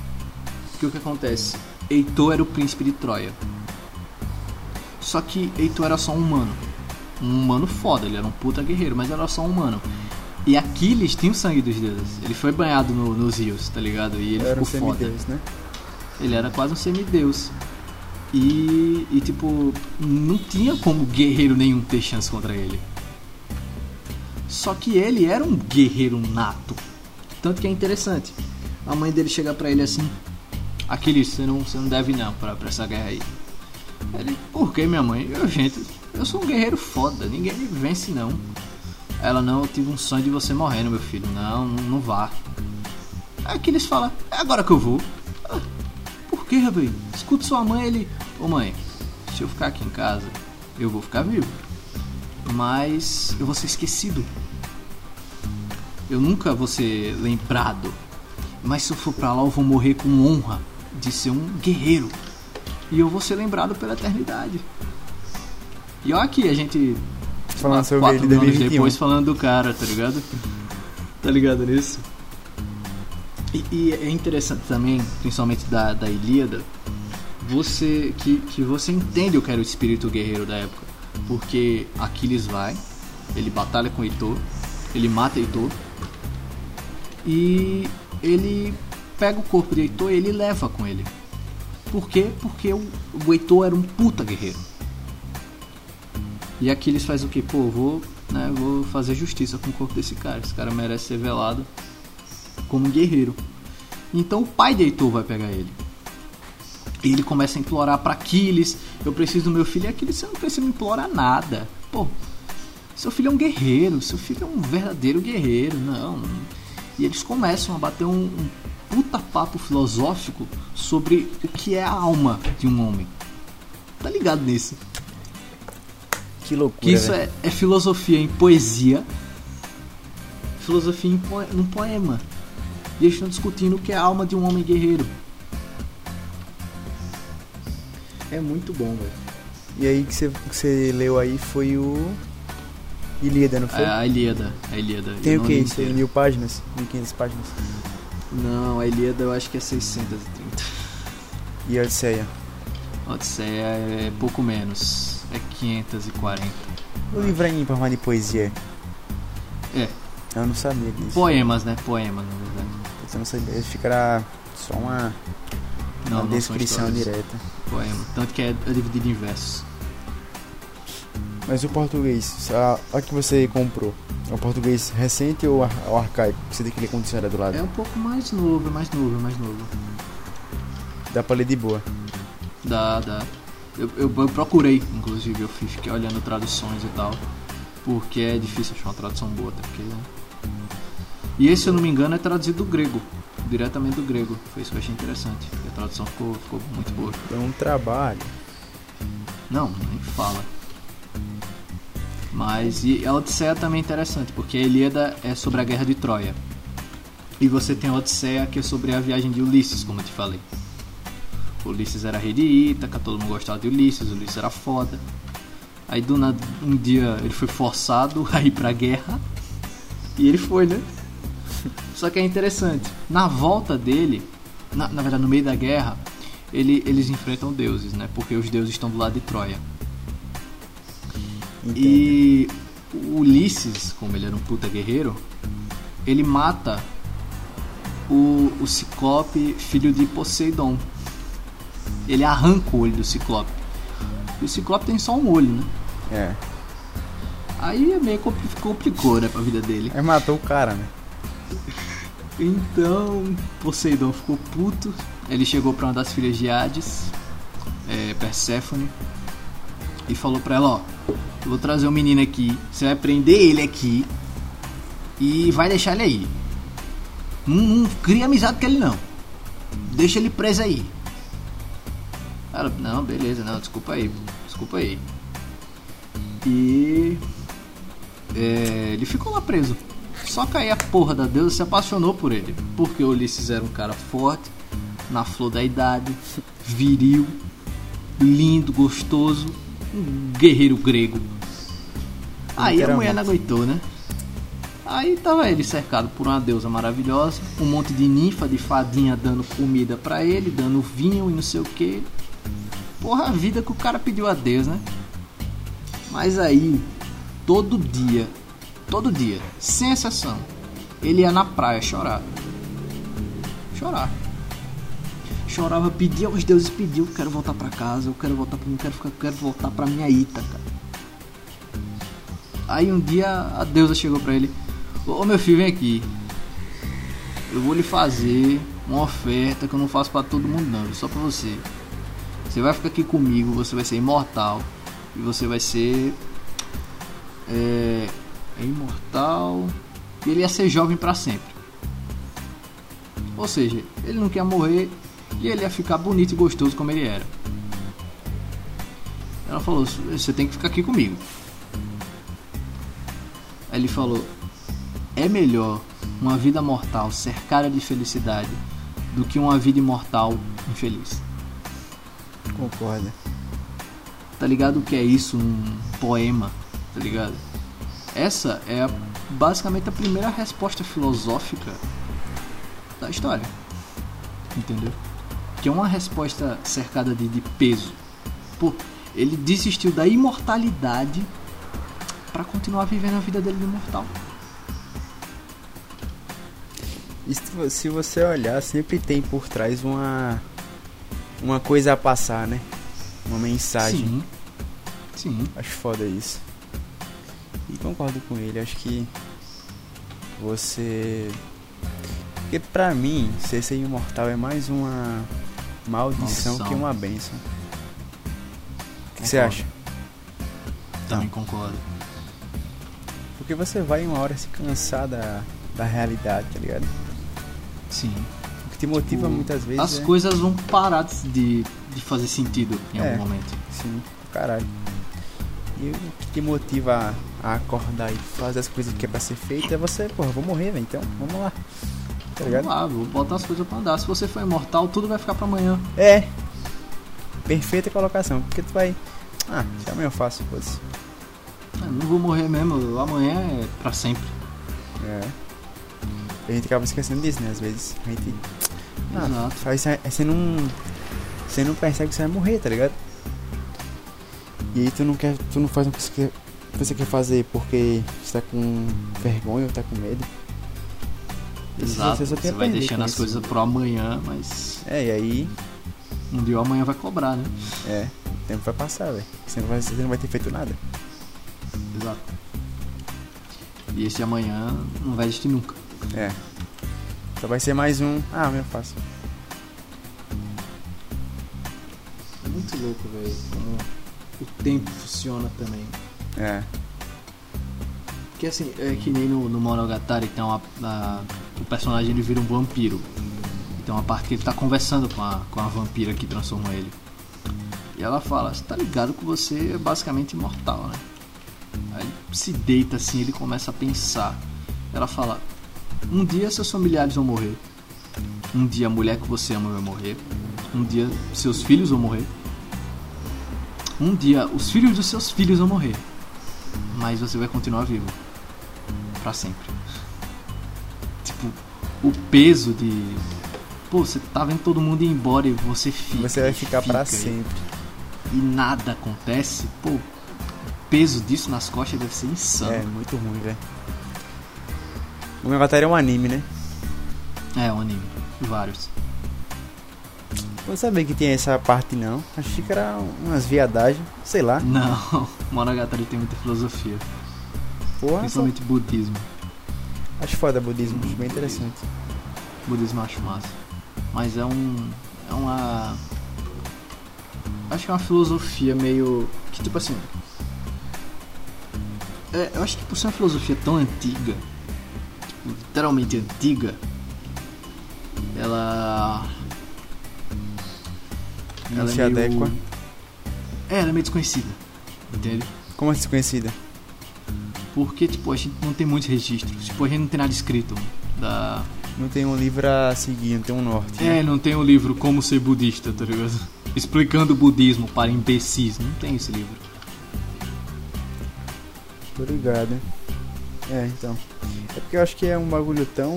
Porque o que acontece? Heitor era o príncipe de Troia. Só que Heitor era só um humano. Um humano foda, ele era um puta guerreiro, mas era só um humano. E Aquiles tinha o sangue dos deuses. Ele foi banhado no- nos rios, tá ligado? E ele
Era um
ficou foda.
semideus, né?
Ele era quase um semideus. E, e tipo, não tinha como guerreiro nenhum ter chance contra ele. Só que ele era um guerreiro nato. Tanto que é interessante. A mãe dele chega pra ele assim: Aquiles, você não, você não deve não pra, pra essa guerra aí. Ele, por que minha mãe? Eu, gente, eu sou um guerreiro foda, ninguém me vence não. Ela, não, eu tive um sonho de você morrendo, meu filho. Não, não, vá. Aquiles fala: É agora que eu vou. "Ah, por que, velho? Escuta sua mãe, ele. Ô mãe, se eu ficar aqui em casa, eu vou ficar vivo. Mas eu vou ser esquecido. Eu nunca vou ser lembrado. Mas se eu for pra lá, eu vou morrer com honra de ser um guerreiro. E eu vou ser lembrado pela eternidade. E olha aqui, a gente.
Falando sobre
quatro
ele em
mil anos
2021.
depois falando do cara, tá ligado? Tá ligado nisso? E, e é interessante também, principalmente da, da Ilíada, você que, que você entende o que era o espírito guerreiro da época. Porque Aquiles vai, ele batalha com Heitor, ele mata Heitor e ele pega o corpo de Heitor e ele leva com ele. Por quê? Porque o, o Heitor era um puta guerreiro. E Aquiles faz o que? Pô, vou, né, vou fazer justiça com o corpo desse cara. Esse cara merece ser velado como um guerreiro. Então o pai de Heitor vai pegar ele. E ele começa a implorar para Aquiles: Eu preciso do meu filho. E Aquiles, você não precisa me implorar nada. Pô, seu filho é um guerreiro. Seu filho é um verdadeiro guerreiro. Não. E eles começam a bater um, um puta papo filosófico sobre o que é a alma de um homem. Tá ligado nisso?
Que loucura.
Que isso
velho.
é, é filosofia em poesia, filosofia em num poema. E eles estão discutindo o que é a alma de um homem guerreiro. É muito bom, velho.
E aí que você, que você leu aí foi o. Ilíada, não foi?
É a Ilíada. A Ilíada.
Tem o que? Isso aí, mil páginas? 1500 páginas.
Não, a Ilíada eu acho que é 630.
E a Odisseia?
A Odisseia é pouco menos. É 540.
O livro é em forma de poesia.
É,
Eu não sabia disso.
poemas, né? Poemas, na verdade.
Sabia. Esse ficará só uma, uma
não
descrição direta.
Poema. Tanto que é dividido em versos.
Mas o português, a, a que você comprou, é o português recente ou ar- o arcaico? Você tem que ler com dicionário do lado?
É um pouco mais novo, é mais novo, é mais novo.
Dá pra ler de boa.
Dá, dá. Eu, eu, eu procurei, inclusive, eu fiquei olhando traduções e tal. Porque é difícil achar uma tradução boa, até porque. né? E esse, se eu não me engano, é traduzido do grego. Diretamente do grego. Foi isso que eu achei interessante. A tradução ficou, ficou muito boa.
É um trabalho.
Não, nem fala. Mas e a Odisseia também é interessante, porque a Ilíada é sobre a guerra de Troia. E você tem a Odisseia que é sobre a viagem de Ulisses, como eu te falei. Ulisses era rei de Ítaca, todo mundo gostava de Ulisses, Ulisses era foda. Aí do nada, um dia ele foi forçado a ir pra guerra. E ele foi, né? Só que é interessante, na volta dele, na, na verdade no meio da guerra, ele, eles enfrentam deuses, né? Porque os deuses estão do lado de Troia.
Entendo.
E o Ulisses, como ele era um puta guerreiro, ele mata o, o Ciclope, filho de Poseidon. Ele arranca o olho do Ciclope. E o Ciclope tem só um olho, né?
É.
Aí é meio compli- complicou, né, pra vida dele.
Aí matou o cara, né?
Então, Poseidon ficou puto. Ele chegou pra uma das filhas de Hades, é, e falou pra ela: Ó, eu vou trazer um menino aqui, você vai prender ele aqui e vai deixar ele aí. Não, não cria amizade com ele, não. Deixa ele preso aí. Ela, não, beleza, não, desculpa aí, desculpa aí. E. é, ele ficou lá preso. Só que aí a porra da deusa se apaixonou por ele. Porque o Ulisses era um cara forte, na flor da idade, viril, lindo, gostoso, um guerreiro grego. Aí a mulher não aguentou, né? Aí tava ele cercado por uma deusa maravilhosa, um monte de ninfa, de fadinha dando comida pra ele, dando vinho e não sei o que. Porra, a vida que o cara pediu a Deus, né? Mas aí, todo dia, todo dia, sem exceção, ele ia na praia chorar. Chorar. Chorava, pedia aos deuses, pedia, eu quero voltar pra casa, eu quero voltar pra mim, quero, ficar, quero voltar pra minha Ítaca. Aí um dia a deusa chegou pra ele, ô meu filho, vem aqui. Eu vou lhe fazer uma oferta que eu não faço pra todo mundo não, só pra você. Você vai ficar aqui comigo, você vai ser imortal e você vai ser é, é imortal e ele ia ser jovem pra sempre. Ou seja, ele não quer morrer e ele ia ficar bonito e gostoso como ele era. Ela falou: Você tem que ficar aqui comigo. Aí ele falou: É melhor uma vida mortal cercada de felicidade do que uma vida imortal infeliz.
Concorda.
Tá ligado o que é isso? Um poema, tá ligado? Essa é a- basicamente a primeira resposta filosófica da história. Entendeu? Que é uma resposta cercada de, de peso. Pô, ele desistiu da imortalidade pra continuar vivendo a vida dele de imortal.
Se você olhar, sempre tem por trás uma uma coisa a passar, né? Uma mensagem.
Sim. Sim.
Acho foda isso. E concordo com ele, acho que você. Porque pra mim, ser ser imortal é mais uma maldição,
Maldição.
que uma benção. O que você acha?
Também concordo.
Porque você vai uma hora se cansar da, da realidade, tá ligado?
Sim.
O que te motiva
Tipo,
muitas vezes
As
é...
coisas vão parar de, de fazer sentido em
É.
algum momento.
Sim, caralho. E o que te motiva a, acordar e fazer as coisas que é pra ser feita é você, porra, vou morrer, velho. Então, vamos lá. Tá
Vamos
ligado?
lá, vou botar as coisas pra andar. Se você for imortal, tudo vai ficar pra amanhã.
É. Perfeita colocação. Porque tu vai. Ah, se amanhã eu faço, foda-se.
Eu não vou morrer mesmo, amanhã é pra sempre.
É. A gente acaba esquecendo disso, né? Às vezes. A gente. Ah,
Exato.
faz, aí você não. Você não percebe que você vai morrer, tá ligado? E aí tu não quer. Tu não faz o que você quer, que você quer fazer porque você tá com vergonha ou tá com medo.
Exato.
Você,
Você, vai deixando as
isso.
coisas pro amanhã, mas
É, e aí.
um dia o amanhã vai cobrar, né?
É. O tempo vai passar, velho. Você, não vai- você não vai ter feito nada.
Exato. E esse amanhã não vai existir nunca.
É. Só vai ser mais um. Ah, amanhã eu faço.
É muito louco, velho, como o tempo funciona também.
É.
Porque assim, é que nem no, no Monogatari tem uma. a- o personagem ele vira um vampiro. Tem uma parte que ele tá conversando com a, com a vampira que transformou ele. E ela fala, você tá ligado que você é basicamente imortal, né? Aí se deita assim, ele começa a pensar. Ela fala: Um dia seus familiares vão morrer. Um dia a mulher que você ama vai morrer. Um dia seus filhos vão morrer. Um dia os filhos dos seus filhos vão morrer. Mas você vai continuar vivo. Pra sempre. Tipo, o peso de. Pô, você tá vendo todo mundo ir embora e você fica.
Você vai ficar
e-
sempre.
E nada acontece. Pô, o peso disso nas costas deve ser insano.
É, muito ruim, velho. O Megatário é um anime, né?
É, um anime. Vários.
Não sabia que tinha essa parte, não. Achei que era umas viadagens. Sei lá.
Não, Monogatari tem muita filosofia.
Porra,
Principalmente budismo.
acho foda budismo. Acho bem interessante.
Budismo acho massa. Mas é um. É uma. Acho que é uma filosofia meio. Que tipo assim. É, eu acho que por ser uma filosofia tão antiga, tipo, literalmente antiga, ela.
Não
ela
se
é meio-
adequa.
É, ela é meio desconhecida. Entende?
Como é desconhecida?
Porque, tipo, a gente não tem muitos registros. Tipo, a gente não tem nada escrito da,
Não tem um livro a seguir, não tem um norte.
É,
né?
não tem o livro Como Ser Budista, tá ligado? Explicando o budismo para imbecis. Não tem esse livro.
Tô ligado. É, então. É porque eu acho que é um bagulho tão.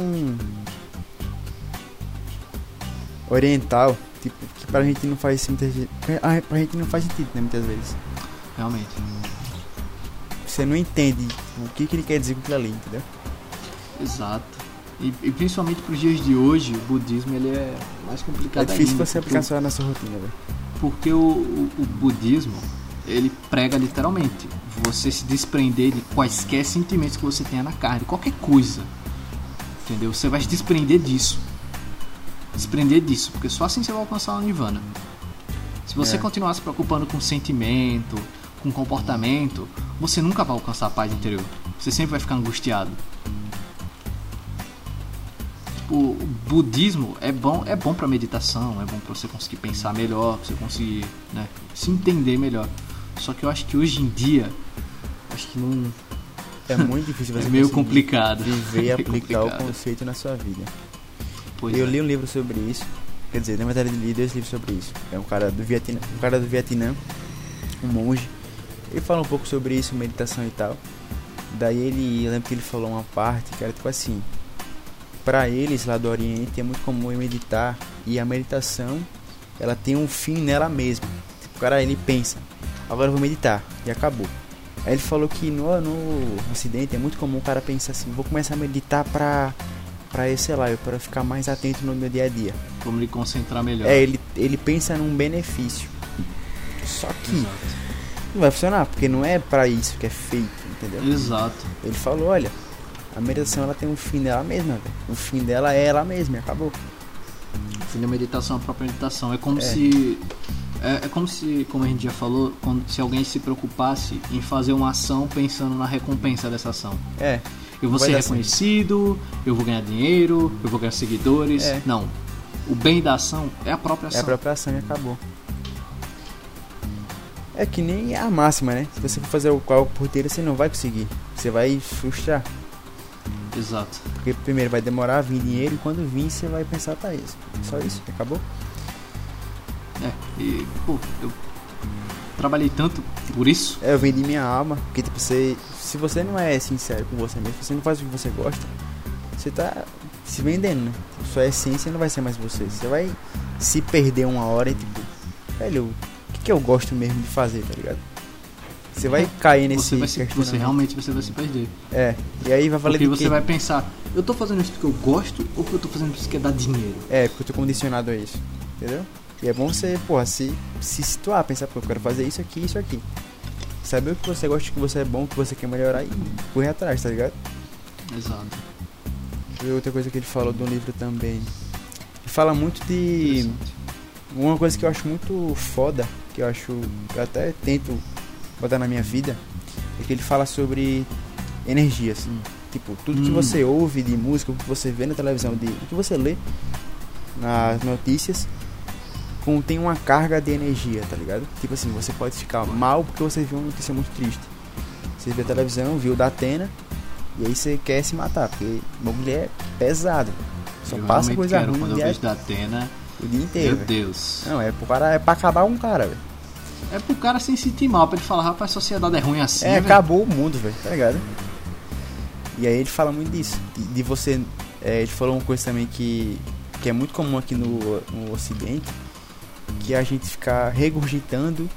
oriental, tipo, que pra gente não faz gente. ah, Pra gente não faz sentido, né, muitas vezes.
Realmente.
Você não entende o que, que ele quer dizer com aquilo ali, entendeu?
Exato. E, e principalmente pros dias de hoje, o budismo ele é mais
É
complicado
difícil
ainda,
você
porque-
aplicar só na sua rotina, velho.
Porque o, o, o budismo, ele prega literalmente você se desprender de quaisquer sentimentos que você tenha na carne, qualquer coisa. Entendeu? Você vai se desprender disso. Desprender disso, porque só assim você vai alcançar o nirvana. Se você
É.
continuar se preocupando com sentimento, com comportamento, você nunca vai alcançar a paz interior. Você sempre vai ficar angustiado. Tipo, o budismo é bom, é bom para meditação, é bom para você conseguir pensar melhor, pra você conseguir, né, se entender melhor. Só que eu acho que hoje em dia, acho que não
É muito difícil você
é meio complicado.
viver e
É
aplicar o
complicado.
conceito na sua vida.
Pois
eu
é.
li um livro sobre isso. Quer dizer, na verdade, li dois livros sobre isso. É um cara do Vietnã, um cara do Vietnã, um monge. Ele fala um pouco sobre isso, meditação e tal. Daí ele, eu lembro que ele falou uma parte que era tipo assim: para eles lá do Oriente é muito comum meditar e a meditação ela tem um fim nela mesma. Tipo, o cara ele pensa, agora eu vou meditar e acabou. Aí ele falou que no, no Ocidente é muito comum o cara pensar assim: vou começar a meditar pra pra, sei lá, para ficar mais atento no meu dia a dia.
Como me concentrar melhor.
É, ele, ele pensa num benefício. Só que
Exato.
não vai funcionar, porque não é pra isso que é feito, entendeu?
Exato.
Ele falou, olha, a meditação ela tem um fim dela mesma, velho. O fim dela é ela mesma, e acabou.
Fim da meditação, a própria meditação. É como
É.
se. É, é como se, como a gente já falou, se alguém se preocupasse em fazer uma ação pensando na recompensa dessa ação.
É,
Eu vou
Vai
ser
certo.
reconhecido, eu vou ganhar dinheiro, eu vou ganhar seguidores.
É.
Não. O bem da ação é a própria
é
ação.
a própria ação e acabou. É que nem a máxima, né? Se você for fazer o qual por inteiro, você não vai conseguir. Você vai frustrar.
Exato.
Porque primeiro vai demorar a vir dinheiro e quando vir você vai pensar, tá isso. Só isso, acabou.
É. E, pô, eu trabalhei tanto por isso.
É, eu vendi minha alma. Porque tipo, você. Se você não é sincero com você mesmo, se você não faz o que você gosta, você tá se vendendo, né? Sua essência não vai ser mais você. Você vai se perder uma hora e tipo, velho, o que, que eu gosto mesmo de fazer, tá ligado? Você vai cair nesse
Você, vai se, você realmente você vai se perder.
É, e aí vai valer
Porque você vai pensar, eu tô fazendo isso porque eu gosto ou porque eu tô fazendo isso que é dar dinheiro?
É, porque eu tô condicionado a isso. Entendeu? E é bom você, porra, se, se situar, pensar, pô, eu quero fazer isso aqui, isso aqui. Saber o que você gosta, o que você é bom, o que você quer melhorar e correr atrás, tá ligado?
Exato.
E outra coisa que ele falou do livro também. Ele fala muito de. Uma coisa que eu acho muito foda, que eu acho. Eu até tento botar na minha vida, é que ele fala sobre energias. Tipo, tudo que
Hum.
você ouve de música, o que você vê na televisão, de, o que você lê nas notícias, contém uma carga de energia, tá ligado? Tipo assim, você pode ficar mal porque você viu uma notícia muito triste. Você viu a televisão, viu o da Atena, e aí você quer se matar, porque o bagulho é pesado. Só
eu
passa coisa
quero
ruim
quando eu
dia,
vejo da Atena.
o dia
Meu
inteiro. velho.
Deus.
Não, é pro cara, é pra acabar um cara, velho.
É pro cara se sentir mal, pra ele falar, rapaz, a sociedade é ruim assim.
É,
velho.
acabou o mundo, velho, tá ligado? E aí ele fala muito disso, de, de você. é, ele falou uma coisa também que, que é muito comum aqui no, no ocidente, que a gente ficar regurgitando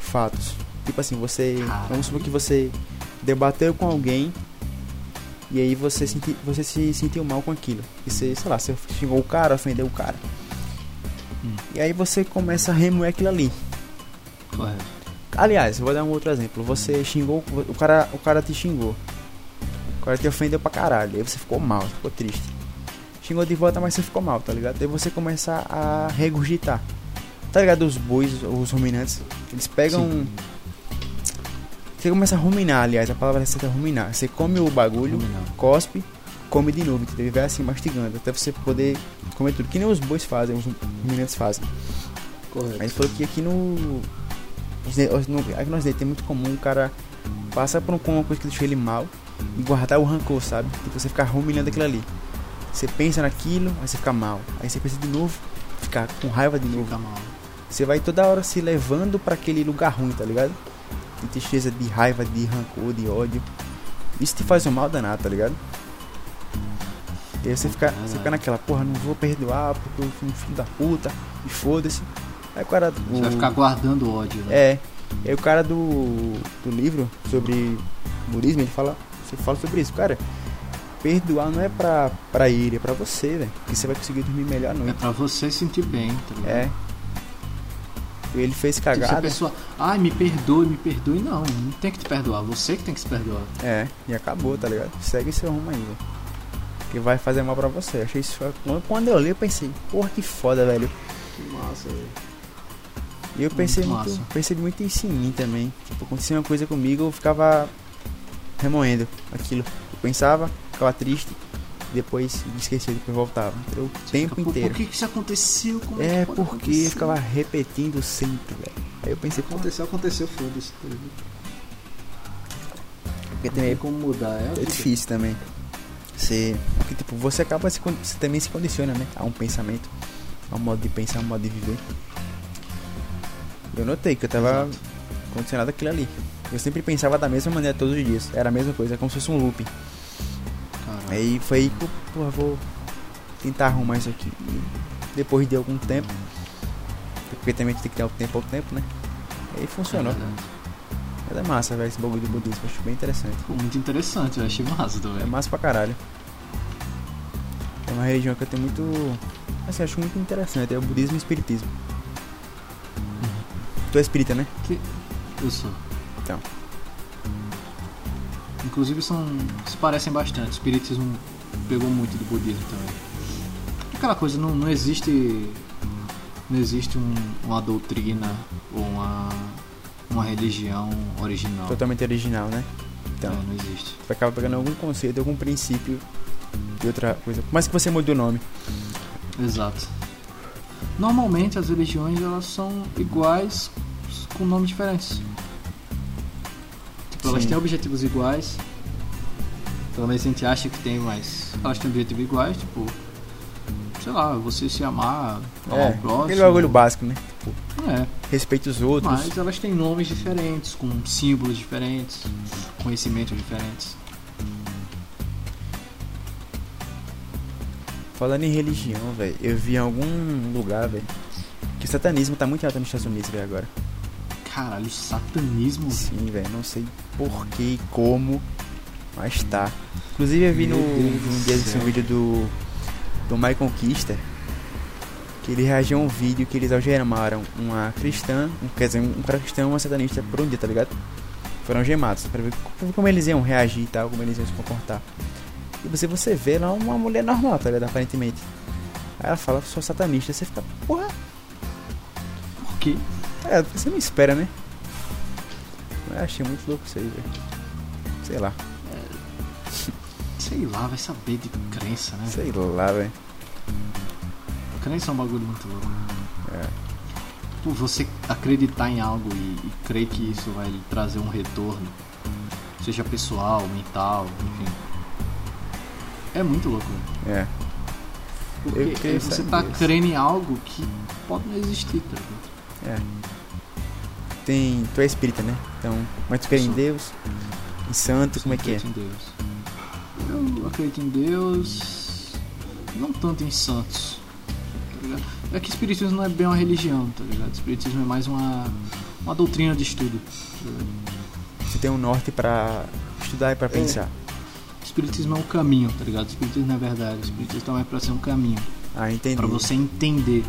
fatos. Tipo assim, você.
Caralho.
Vamos supor que você debateu com alguém e aí você, senti, você se sentiu mal com aquilo. E você, sei lá, você xingou o cara, ofendeu o cara.
Hum.
E aí você começa a remoer aquilo ali.
Correto.
Aliás, eu vou dar um outro exemplo. Você xingou, o cara, o cara te xingou. O cara te ofendeu pra caralho. Aí você ficou mal, ficou triste. Xingou de volta, mas você ficou mal, tá ligado? Aí você começa a regurgitar. Tá ligado? Os bois, os ruminantes, eles pegam.
Sim.
Você começa a ruminar, aliás, a palavra certa é ruminar. Você come o bagulho,
Ruminar.
cospe, come de novo, entendeu? Vai assim mastigando, até você poder comer tudo. Que nem os bois fazem, os ruminantes fazem.
Correto.
Mas falou que aqui no. aqui no Ocidente é muito comum o cara passar por um- com uma coisa que deixou ele mal e guardar o rancor, sabe? Tipo, você ficar ruminando aquilo ali. Você pensa naquilo, aí você fica mal. Aí você pensa de novo, fica com raiva de novo. Você vai toda hora se levando pra aquele lugar ruim, tá ligado? De tristeza, de raiva, de rancor, de ódio. Isso te faz um mal danado, tá ligado? E aí você fica, você fica naquela, porra, não vou perdoar porque eu fui um filho da puta, e foda-se. Aí o cara.
Você
o-
vai ficar guardando ódio, né?
é. E aí o cara do, do livro sobre budismo, ele fala, você fala sobre isso, cara. Perdoar não é pra, pra ele, é pra você, velho. Que você vai conseguir dormir melhor à
É
noite.
pra você sentir bem, tá ligado?
É. Ele fez
Tipo, se a
cagada.
pessoa, ai, me perdoe, me perdoe, não, não tem que te perdoar, você que tem que se perdoar.
É, e acabou, tá ligado? Segue seu rumo aí, velho. Que vai fazer mal pra você. Achei isso. quando- eu li, eu pensei, porra, que foda, velho.
Que massa, velho.
E eu pensei
Muito
muito, percebi muito em mim também. Tipo, acontecia uma coisa comigo, eu ficava remoendo aquilo. Eu pensava, ficava triste, depois esquecia, depois voltava. Entendeu? O tempo
Por-
inteiro.
Por que que isso aconteceu? Como
É
pode
porque
acontecer?
eu ficava repetindo sempre, velho. Aí eu pensei, pô,
Aconteceu, aconteceu, foda-se. tá
porque
Não
também
tem como mudar, é,
é difícil também. Você, porque tipo, você acaba se, você também se condiciona, né? A um pensamento, a um modo de pensar, a um modo de viver. Eu notei que eu tava
Exato.
condicionado àquilo ali. Eu sempre pensava da mesma maneira todos os dias. Era a mesma coisa, como se fosse um looping. Aí foi aí que eu, porra, vou tentar arrumar isso aqui. E depois de algum tempo, porque também tem que ter o tempo ao tempo, né? Aí funcionou.
É
é massa, velho, esse bagulho do budismo. Acho bem interessante.
Pô, muito interessante, eu achei massa
É
também.
massa pra caralho. É uma religião que eu tenho muito. Assim, acho muito interessante. É o budismo e o espiritismo. Tu é espírita, né?
Eu sou.
Então.
Inclusive são. se parecem bastante. O espiritismo pegou muito do budismo também. Aquela coisa, não, não existe. Não existe um- uma doutrina ou uma. uma religião original.
Totalmente original, né? Então,
É, não existe.
tu acaba pegando algum conceito, algum princípio de outra coisa. Mais que você mude o nome.
Exato. Normalmente as religiões elas são iguais com nomes diferentes. Tipo, elas têm objetivos iguais. Pelo menos a gente acha que tem, mas elas têm objetivos iguais, tipo, sei lá, você se amar,
É,
o próximo.
aquele bagulho básico, né?
É,
Respeite os outros.
mas elas têm nomes diferentes, com símbolos diferentes, conhecimentos diferentes.
Falando em religião, velho, eu vi em algum lugar, velho, que o satanismo tá muito alto nos Estados Unidos, velho, agora.
Caralho, satanismo.
Sim, velho, não sei por que e como, mas tá. Inclusive eu vi no,
Meu do
dia desse um vídeo do, do Michael Kister, que ele reagiu a um vídeo que eles algemaram uma cristã, um, quer dizer, um cara cristão e uma satanista por um dia, tá ligado? Foram algemados, pra ver como, como eles iam reagir e tal, como eles iam se comportar. E você, você vê lá uma mulher normal, tá ligado? Aparentemente. Aí ela fala, sou satanista, você fica, porra,
Por quê?
É, você não espera, né? Eu achei muito louco isso aí, velho. Sei lá,
Sei lá, vai saber de crença, né?
sei lá, velho.
Crença é um bagulho muito louco.
É.
Por você acreditar em algo e, e crer que isso vai lhe trazer um retorno. seja pessoal, mental, enfim. É muito louco, velho.
É.
Porque você
saber
tá crendo em algo que pode não existir, tá ligado?
É. Tem. Tu é espírita, né? Então. Mas tu quer em. Deus? Em santo, como é que é?
acredito em Deus. Eu acredito em Deus. Não tanto em santos. Tá? É que espiritismo não é bem uma religião, tá ligado? Espiritismo é mais uma, uma doutrina de estudo. tá?
Você tem um norte pra estudar e pra pensar.
Espiritismo é um caminho, tá ligado? Espiritismo não é verdade. Espiritismo é pra ser um caminho.
Ah, entendi.
Pra você entender.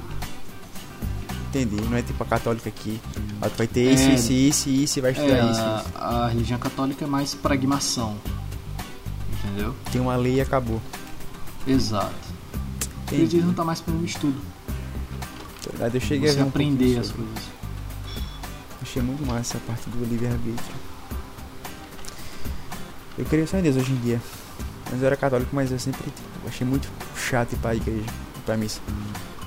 Entendi. Não é tipo a católica aqui. Vai ter
É.
isso, isso, isso, isso e vai estudar
É,
isso,
a,
isso.
a religião católica é mais pragmação. Entendeu?
Tem uma lei e acabou.
Exato. O
Entendi.
espiritismo tá mais um estudo.
Aí eu cheguei a
Você
ver um
aprender as coisas.
Achei muito massa essa parte do livre-arbítrio. Eu queria só em Deus hoje em dia. Mas eu era católico, mas eu sempre tipo, achei muito chato ir pra igreja, pra missa.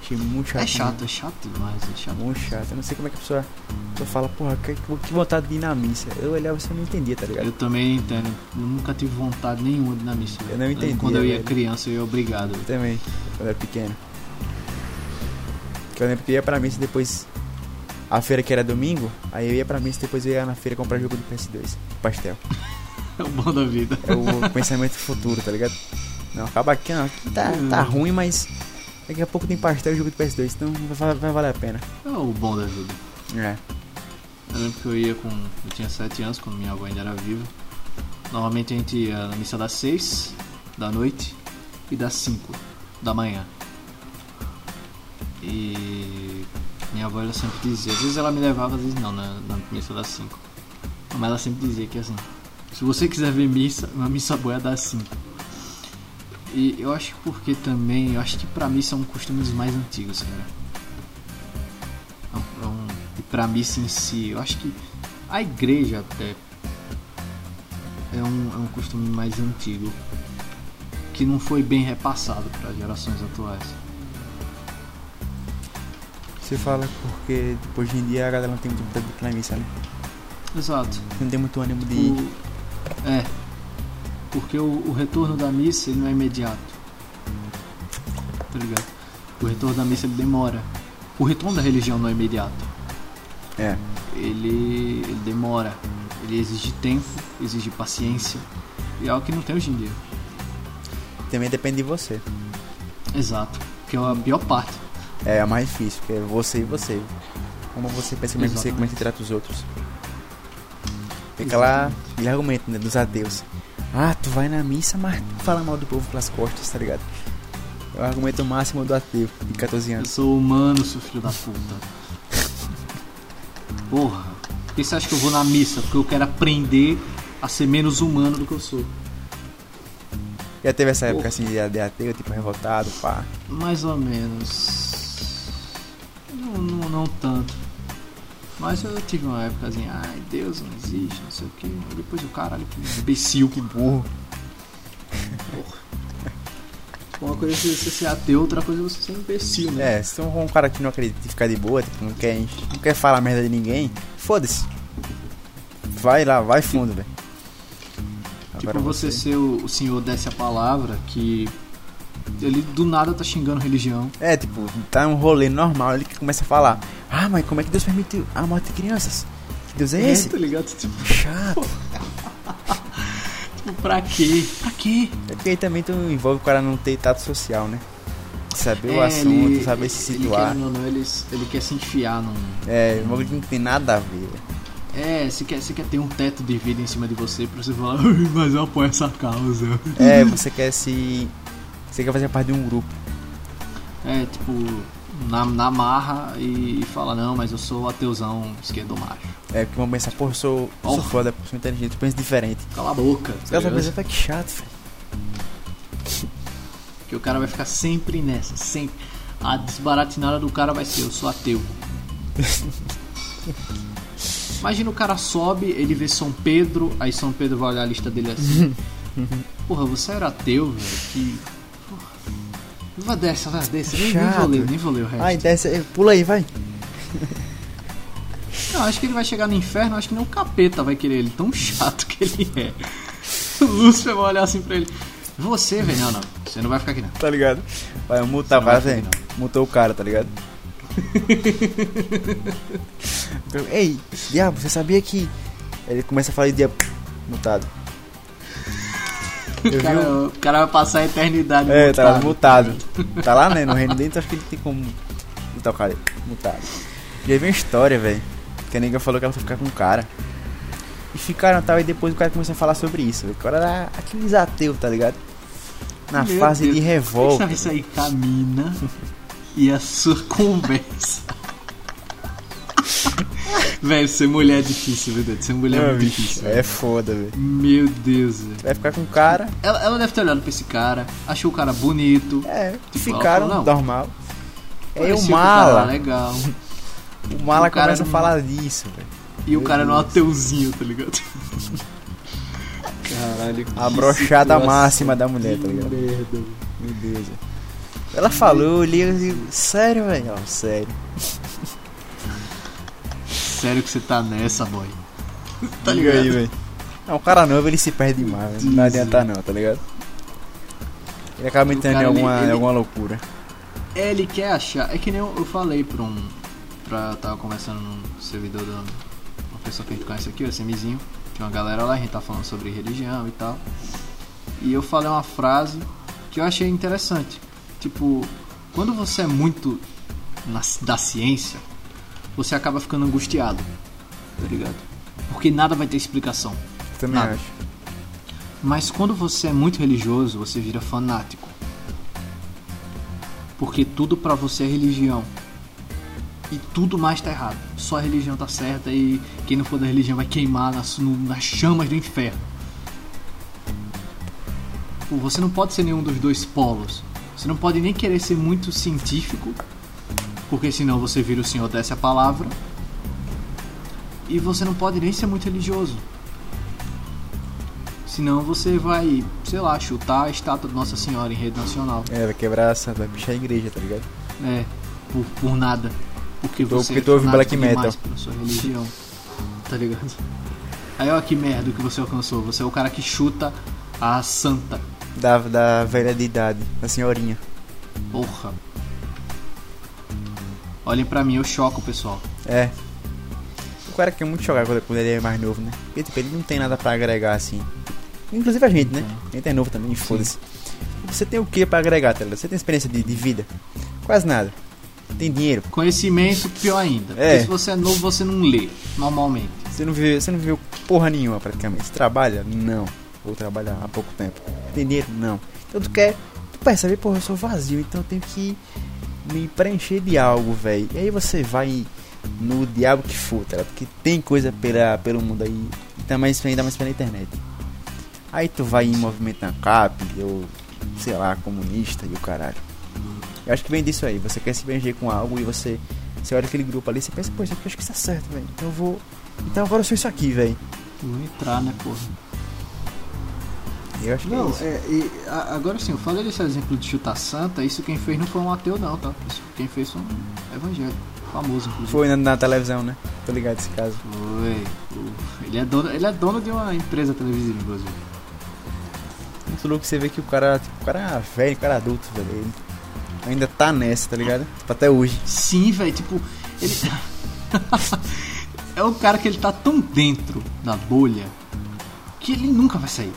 Achei muito chato.
É chato, é chato demais, é chato.
Muito chato. Eu não sei como é que a pessoa, a pessoa fala, porra, que, que vontade de ir na missa. Eu olhava e eu não entendia, tá ligado?
Eu também entendo. Eu nunca tive vontade nenhuma de ir na missa.
Eu não
Lembro
entendia,
Quando eu ia
velho.
criança, eu ia obrigado.
Eu também, quando era pequeno. Que eu lembro que eu ia pra missa depois. A feira que era domingo, aí eu ia pra missa e depois eu ia na feira comprar jogo do PS2, pastel.
É o bom da vida.
É o pensamento futuro, tá ligado? Não, acaba aqui, não. Aqui tá, tá ruim, mas daqui a pouco tem pastel e jogo do PS2, então vai, vai valer a pena.
É o bom da vida.
É.
Eu lembro que eu ia com. Eu tinha 7 anos, quando minha avó ainda era viva. Normalmente a gente ia na missa das 6 da noite e das 5 da manhã. E minha avó ela sempre dizia, às vezes ela me levava, às vezes não, na, na missa das 5. Mas ela sempre dizia que assim, se você quiser ver missa, uma missa boa é das 5. E eu acho que porque também, eu acho que pra missa é um costume dos mais antigos, cara. É um- e pra missa em si, eu acho que a igreja até é um, é um costume mais antigo que não foi bem repassado para gerações atuais.
Você fala porque tipo, hoje em dia a galera não tem muito vontade de ir na missa, né?
Exato.
Não tem muito ânimo de.
O- é. Porque o, o retorno da missa não é imediato. Tá ligado? O retorno da missa ele demora. O retorno da religião não é imediato.
É.
Ele, ele demora. Ele exige tempo, exige paciência. E é algo que não tem hoje em dia.
Também depende de você.
Exato. Que é a pior parte.
É a mais difícil, porque é você e você. Como você pensa, como você, como é que você trata os outros. Fica lá, aquele argumento né, dos ateus. Ah, tu vai na missa, mas fala mal do povo pelas costas, tá ligado? É o argumento máximo do ateu de 14
Eu
anos.
sou humano, seu filho da puta. Porra. Por que você acha que eu vou na missa? Porque eu quero aprender a ser menos humano do que eu sou.
Já teve essa época assim de de ateu, tipo revoltado, pá.
Mais ou menos. Não, não, não tanto. Mas eu tive uma época assim, ai Deus não existe, não sei o que. Depois o caralho, que imbecil, que
Burro.
Uma coisa é você ser ateu, outra coisa é você ser imbecil, né?
É, se é um cara que não acredita e ficar de boa, tipo, não quer, não quer falar merda de ninguém, foda-se. Vai lá, vai fundo, velho.
Tipo,
Agora
você, ser o, o senhor desse a palavra que ele do nada tá xingando religião.
É, tipo, tá um rolê normal, ele que começa a falar. Ah, mas como é que Deus permitiu a morte de crianças? Que Deus é esse?
tá ligado? Tipo,
Chato.
tipo, pra quê? Pra quê?
É porque aí também tu envolve o cara não ter tato social, né? Saber o
É,
assunto,
ele-
saber se
Ele,
situar.
querendo ou não, ele, ele quer se enfiar num.
É, um bagulho que não tem nada a ver.
É, você quer, você quer ter um teto de vida em cima de você pra você falar, "Ai, mas eu apoio essa causa.
É, você quer se. Você quer fazer parte de um grupo.
É, tipo, na, na marra e, e fala, não, mas eu sou ateuzão esquerdo macho.
É, porque vão pensar, pô, eu sou, eu sou
Porra.
foda, eu sou inteligente, eu penso diferente.
Cala a boca.
Os
tá
caras "Pá, que chato, velho.
Que o cara vai ficar sempre nessa, sempre. A desbaratinada do cara vai ser, eu sou ateu. Imagina o cara sobe, ele vê São Pedro, aí São Pedro vai olhar a lista dele assim. Porra, você era ateu, velho, que. Vai dessa, vai dessa, nem, nem vou ler, nem vou ler o resto.
Ai, desce, pula aí, vai.
Não, acho que ele vai chegar no inferno, acho que nem o capeta vai querer ele, tão chato que ele é. O Lúcifer vai olhar assim pra ele. Você, velho, não, não, você não vai ficar aqui não.
Tá ligado? Vai multar o
Não vai
cara, assim, mutou o cara, tá ligado? Ei, diabo, você sabia que. Ele começa a falar de diabo. Mutado.
O cara, o cara vai passar a eternidade
É, tá
mutado.
mutado. Tá lá, né? No reino dentro, acho que ele tem como mutar o cara. Mutado. E aí vem uma história, velho. Que a nega falou que ela foi ficar com um cara. E ficaram tal, e depois o cara começou a falar sobre isso. velho. O cara era aqueles ateus, tá ligado? Na
Meu
fase
Deus,
de revolta.
sabe isso aí? Camina e a sua conversa. velho, ser mulher é difícil, Deus. Ser mulher é
Não,
muito
bicho,
difícil.
é
velho.
foda, velho.
Meu Deus, velho.
Vai ficar com um cara.
Ela, ela deve ter olhado pra esse cara, achou o cara bonito.
É,
Tipo,
ficaram
falou, não.
normal.
Parecia
o mala,
legal.
o mala
o cara
começa a
não-
falar disso, velho.
E o
Meu
cara era um
Deus.
ateuzinho, tá ligado? Caralho.
A brochada máxima da mulher, tá ligado?
merda, velho.
Meu Deus. Ela falou, eu li, eu sério, velho? Ó, sério.
Sério que você tá nessa, boy? tá
Liga
ligado?
aí, velho. É um cara novo, ele se perde demais, velho. não adianta não, tá ligado? Ele acaba
O
entrando em alguma,
ele-
alguma loucura.
É, ele quer achar. É que nem eu, eu falei pra um. Pra. eu Tava conversando num servidor da. Uma pessoa que a gente conhece aqui, o SMzinho. Tinha uma galera lá, a gente tá falando sobre religião e tal. E eu falei uma frase que eu achei interessante. Tipo, quando você é muito na, da ciência, você acaba ficando angustiado. Tá ligado? Porque nada vai ter explicação.
Também
Nada.
acho.
Mas quando você é muito religioso, você vira fanático. Porque tudo pra você é religião. E tudo mais tá errado. Só a religião tá certa e quem não for da religião vai queimar nas, no- nas chamas do inferno. Pô, Você não pode ser nenhum dos dois polos. Você não pode nem querer ser muito científico, porque senão você vira o senhor dessa a palavra. E você não pode nem ser muito religioso. Senão você vai, sei lá, chutar a estátua de Nossa Senhora em rede nacional.
É, vai quebrar essa, vai pichar a igreja, tá ligado?
É, por, por nada. Porque
Tô-
você
porque tu ouve black metal.
pela sua religião. Tá ligado? Aí ó que merda que você alcançou. Você é o cara que chuta a santa.
Da, da velha de idade, da senhorinha.
Porra. Olhem pra mim, eu choco, pessoal.
É. O cara quer muito jogar quando, ele é mais novo, né? Porque tipo, ele não tem nada pra agregar assim. Inclusive a gente, né? A gente é novo também, foda-se. Você tem o que pra agregar, tá ligado? Você tem experiência de, de vida? Quase nada. Tem dinheiro?
Conhecimento, pior ainda. Porque
É.
se você é novo, você não lê, normalmente.
Você não viveu, você não viveu porra nenhuma praticamente. Você trabalha? Não. Vou trabalhar há pouco tempo. Tem dinheiro? Não. Então tu quer. Tu percebe, porra, eu sou vazio, então eu tenho que me preencher de algo, velho. E aí você vai no diabo que for, tá? Porque tem coisa pela, pelo mundo aí. E tá mais, ainda mais pela internet. Aí tu vai em movimento ANCAP, ou sei lá, comunista e o caralho. Eu acho que vem disso aí. Você quer se preencher com algo e você. Você olha aquele grupo ali e você pensa, pô, isso eu acho que está certo, velho. Então eu vou. Então agora eu sou isso aqui, velho.
Vou entrar, né, porra?
Eu acho que é
Não, é, e, a- agora sim, eu falei desse exemplo de chutar santa, isso quem fez não foi um ateu não, tá? Isso quem fez foi um evangélico, famoso inclusive.
Foi na, na televisão, né? Tô ligado esse caso.
Foi. O- Ele é dono, ele é dono de uma empresa televisiva, inclusive.
Muito louco você vê que o cara, tipo, o cara é velho, o cara é adulto, velho. Ele ainda tá nessa, tá ligado? Tipo, até hoje.
Sim, velho, tipo, ele é um cara que ele tá tão dentro da bolha que ele nunca vai sair.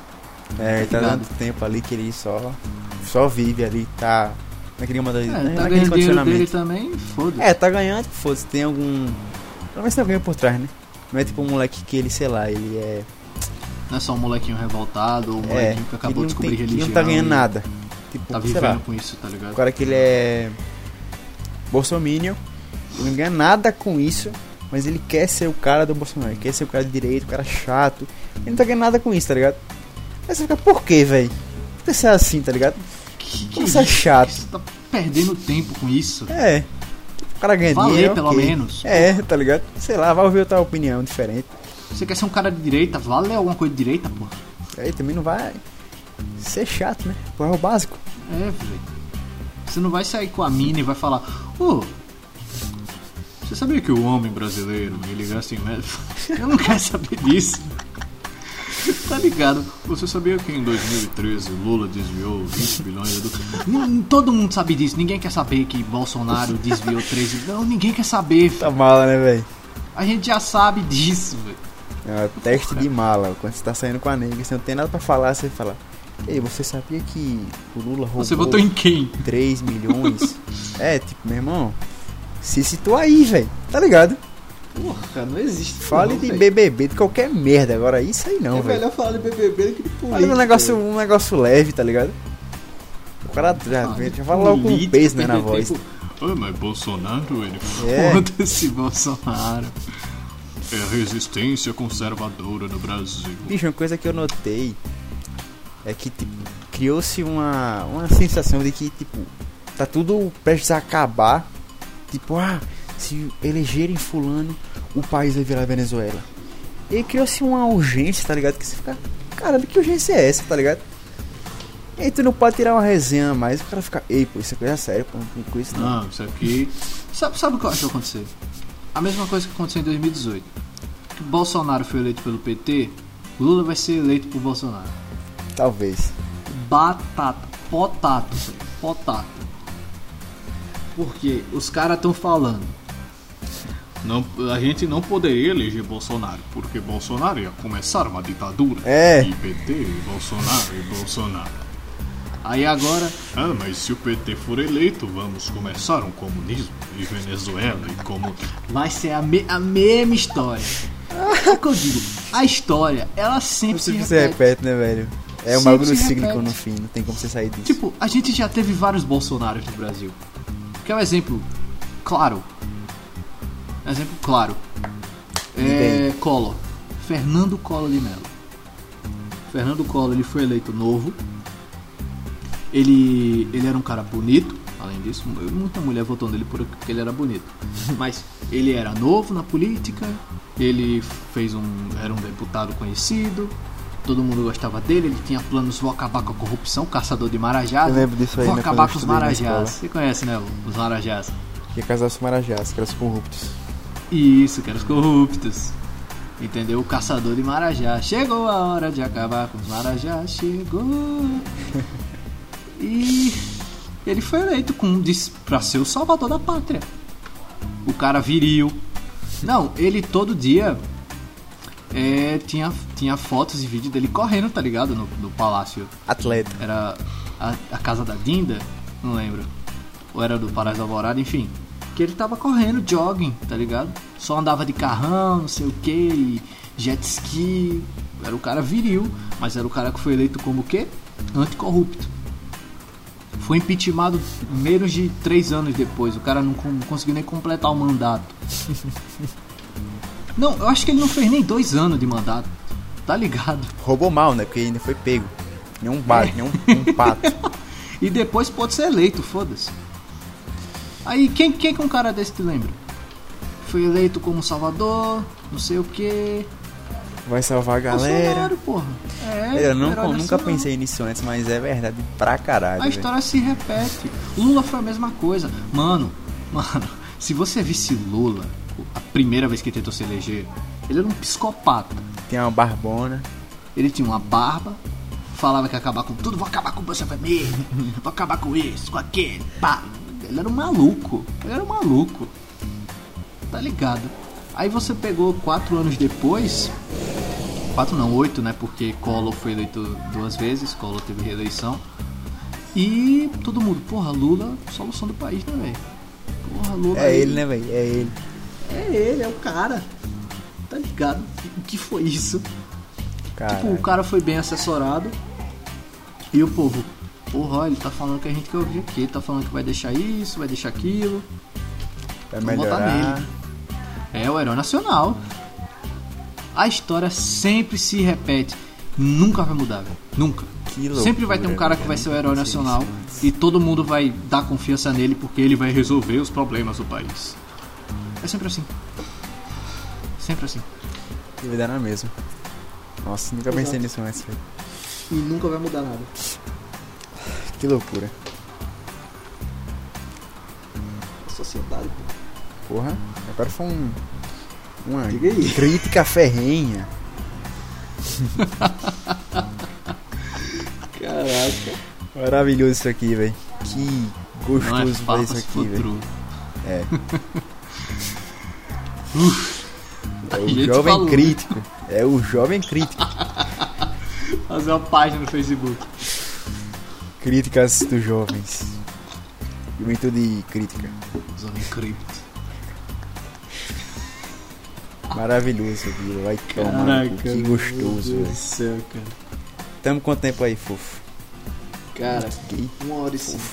É, ele tá dando tempo ali que ele só. Só vive ali, tá. Naquele modo
É,
né,
tá
naquele condicionamento.
dele também, foda-se.
É, tá ganhando, foda-se, tem algum. Pelo menos tem alguém por trás, né? Não é tipo um moleque que ele, sei lá, ele é.
Não é só um molequinho revoltado ou um
É,
molequinho que acabou
ele
de descobrir
tem, ele
religião.
não tá ganhando
e
nada. Tipo,
Tá vivendo
lá.
com isso, tá ligado?
Agora que ele é Bolsominion, ele não ganha nada com isso, mas ele quer ser o cara do Bolsonaro, ele quer ser o cara de direito, o cara chato. Ele não tá ganhando nada com isso, tá ligado? Aí você fica, por quê, velho? Por que você é assim, tá ligado?
Que, que
Você é chato.
Você tá perdendo tempo com isso.
É. O cara ganha
Valer,
dinheiro.
pelo
ok.
menos.
É, tá ligado? Sei lá, vai ouvir outra opinião diferente.
Você quer ser um cara de direita, vale alguma coisa de direita, pô.
Aí também não vai ser chato, né? Pô, é o básico.
É, velho. Você não vai sair com a mina e vai falar, ô. Você sabia que o homem brasileiro, ele gasta em média... Eu não quero saber disso. Tá ligado? Você sabia que em 2013 Lula desviou 20 bilhões Todo mundo sabe disso. Ninguém quer saber que Bolsonaro desviou 13... Não, ninguém quer saber.
Tá mala, né, velho?
A gente já sabe disso, velho.
É um teste de mala. Quando você tá saindo com a nega, você não tem nada pra falar, você fala. Ei, você sabia que o Lula roubou
Você votou em quem?
3 milhões? é, tipo, meu irmão, se citou aí, velho. Tá ligado?
Porra, não existe.
Fale
não,
de
velho.
BBB, de qualquer merda. Agora isso aí não,
É
velho.
melhor falar de BBB do que de política.
Um negócio, um negócio leve, tá ligado? O cara já,
Ah,
já fala logo com
política,
peso, né, na voz.
Ah, mas Bolsonaro, ele
É.
foda-se Bolsonaro. É a resistência conservadora no Brasil.
Bicho, uma coisa que eu notei é que, tipo, criou-se uma, uma sensação de que, tipo, tá tudo prestes a acabar. Tipo, ah, se elegerem fulano, o país vai virar Venezuela. E criou-se uma urgência, tá ligado? Que você fica, caralho, que urgência é essa, tá ligado? E aí tu não pode tirar uma resenha mais, o cara fica, ei, pô, isso é coisa séria, pô, não com isso não.
Não, isso aqui. Sabe, sabe o que eu acho que vai acontecer? A mesma coisa que aconteceu em 2018. Que Bolsonaro foi eleito pelo PT, Lula vai ser eleito por Bolsonaro.
Talvez.
Batata, potato, potato. Porque os caras estão falando. Não, a gente não poderia eleger Bolsonaro, porque Bolsonaro ia começar uma ditadura.
É.
E PT, e Bolsonaro e Bolsonaro. Aí agora. Ah, mas se o PT for eleito, vamos começar um comunismo e Venezuela e como. Vai ser a, me- a mesma história. É o que eu digo. A história, ela sempre se
Sempre
repete.
se repete, né, velho? É um bagulho
se
cíclico no fim, não tem como você sair disso.
Tipo, a gente já teve vários Bolsonaros no Brasil. Quer um exemplo claro? Exemplo claro. É Collor. Fernando Collor de Mello. Fernando Collor, ele foi eleito novo. Ele, ele era um cara bonito, além disso, muita mulher votou nele por- porque ele era bonito. Mas ele era novo na política, ele fez um, era um deputado conhecido, todo mundo gostava dele, ele tinha planos, vou acabar com a corrupção, caçador de marajás.
Eu lembro disso aí,
Vou
né,
acabar com os marajás. Você conhece, né, os marajás?
Que casar os marajás, que eram os corruptos.
Isso, que eram os corruptos. Entendeu? O caçador de Marajá. Chegou a hora de acabar com os Marajá. Chegou. E ele foi eleito com, pra ser o salvador da pátria. O cara viril. Não, ele todo dia é, tinha, tinha fotos e vídeos dele correndo, tá ligado? No, no palácio.
Atleta.
Era a, a casa da Dinda, não lembro. Ou era do Palácio da Alvorada, enfim. Que ele tava correndo, jogging, tá ligado? Só andava de carrão, não sei o que, jet ski. Era o cara viril, mas era o cara que foi eleito como o quê? Anticorrupto. Foi impeachmentado menos de três anos depois. O cara não conseguiu nem completar o mandato. Não, eu acho que ele não fez nem dois anos de mandato. Tá ligado?
Roubou mal, né? Porque ainda foi pego. Nem um bate, nem um, um pato.
E depois pode ser eleito, foda-se. Aí, quem, quem que um cara desse te lembra? Foi eleito como salvador, não sei o que.
Vai salvar a galera.
Porra. É,
Eu não, nunca pensei nisso antes, mas é verdade pra caralho.
A
velho.
história se repete. Lula foi a mesma coisa. Mano, mano, se você visse Lula, a primeira vez que tentou se eleger, ele era um psicopata.
Tem uma barbona.
Ele tinha uma barba, falava que ia acabar com tudo, vou acabar com o Bolsa Vermelho, vou acabar com isso, com aquele, pá. Ele era um maluco, ele era um maluco. Tá ligado? Aí você pegou quatro anos depois, quatro não, oito, né? Porque Collor foi eleito duas vezes, Collor teve reeleição. E todo mundo, porra, Lula, solução do país, né, velho? Porra, Lula.
É ele, né, velho? É ele.
É ele, é o cara. Tá ligado? O que foi isso?
Cara.
Tipo, o cara foi bem assessorado e o povo, porra, ele tá falando que a gente quer ouvir aqui, tá falando que vai deixar isso, vai deixar aquilo.
vai
vamos votar
melhorar.
nele. É o herói nacional. A história sempre se repete. Nunca vai mudar, velho. Nunca.
Que loucura,
sempre vai ter um cara que
velho.
vai ser o herói nacional e todo mundo vai dar confiança nele porque ele vai resolver os problemas do país. É sempre assim. Sempre assim.
Ele vai dar na mesma. Nossa, nunca pensei
Exato.
nisso antes, velho.
E nunca vai mudar nada.
Que loucura.
A sociedade, pô.
Porra, agora foi um. Uma crítica ferrenha.
Caraca.
Maravilhoso isso aqui, velho. Que
é
gostoso ver
papo
isso aqui, velho. É. É o jovem
falou,
crítico. É o jovem crítico.
Fazer uma página no Facebook.
Críticas dos jovens. Juventude crítica.
Jovem cripto.
Maravilhoso, viu? Vai tomar. Que
meu
gostoso,
Deus do
velho.
céu, cara.
Tamo quanto tempo aí, fofo?
Cara,
Que
uma hora e cinco.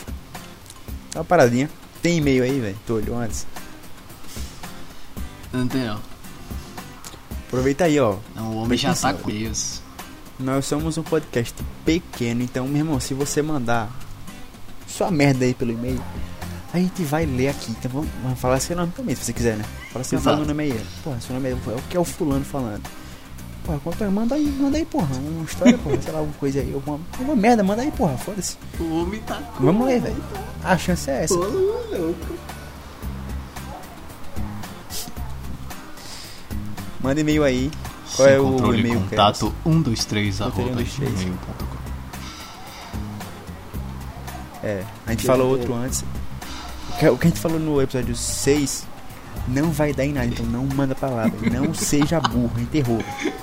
Tá uma paradinha. Tem e-mail aí, velho? Tu olhou antes?
Não tem não.
Aproveita aí, ó.
Não, o homem já
Presta
tá
atenção.
com isso.
Nós somos um podcast pequeno, então, meu irmão, se você mandar sua merda aí pelo e-mail, a gente vai ler aqui. Então vamos, vamos falar seu nome também, se você quiser, né? Fala fala
Exato.
nome aí. Porra, seu nome é, é o que é o fulano falando. Porra, conta, manda aí, manda aí, porra. Uma história, porra, sei lá, alguma coisa aí. Alguma, alguma merda, manda aí, porra, foda-se.
O homem tá
Vamos ler, velho. A chance é essa.
Ô, louco.
Manda e-mail aí. Qual
Sem
é o
controle,
e-mail,
contato 123 arroba
Controle 123.
gmail.com
É, a gente
Que
falou
é-
outro antes. O que, o que a gente falou no episódio 6 não vai dar em nada, então não manda pra lá, velho. Não seja burro, a gente errou.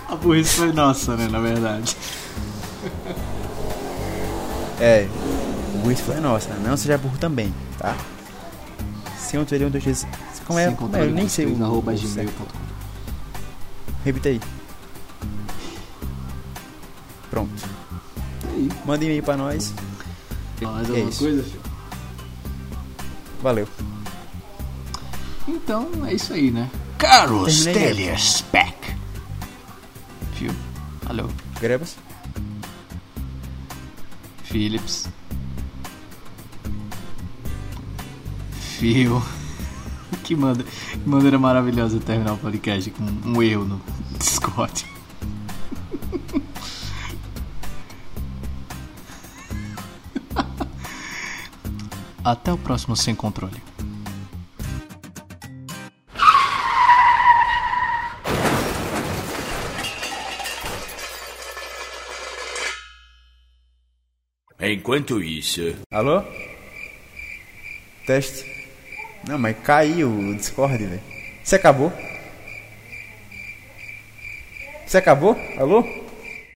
A burrice foi nossa, né, na verdade.
É, o isso foi nossa, não seja burro também, tá? Sem outro um, dois, três. Como é?
Sem
Como é?
controle,
Eu nem sei o.
controle, arroba gmail.com
Repita aí. Pronto.
Aí,
Manda e-mail pra nós.
mais
É
alguma
isso.
coisa, filho?
Valeu.
Então, é isso aí, né? Carlos
Terminei.
Telespec. Fio. Alô.
Grebas?
Philips. Fio. Que, maneira maravilhosa terminar o podcast com um erro no Discord. Até o próximo Sem Controle.
Enquanto isso,
Alô? Teste. Não, mas caiu o Discord, velho. Você acabou? Você acabou? Alô?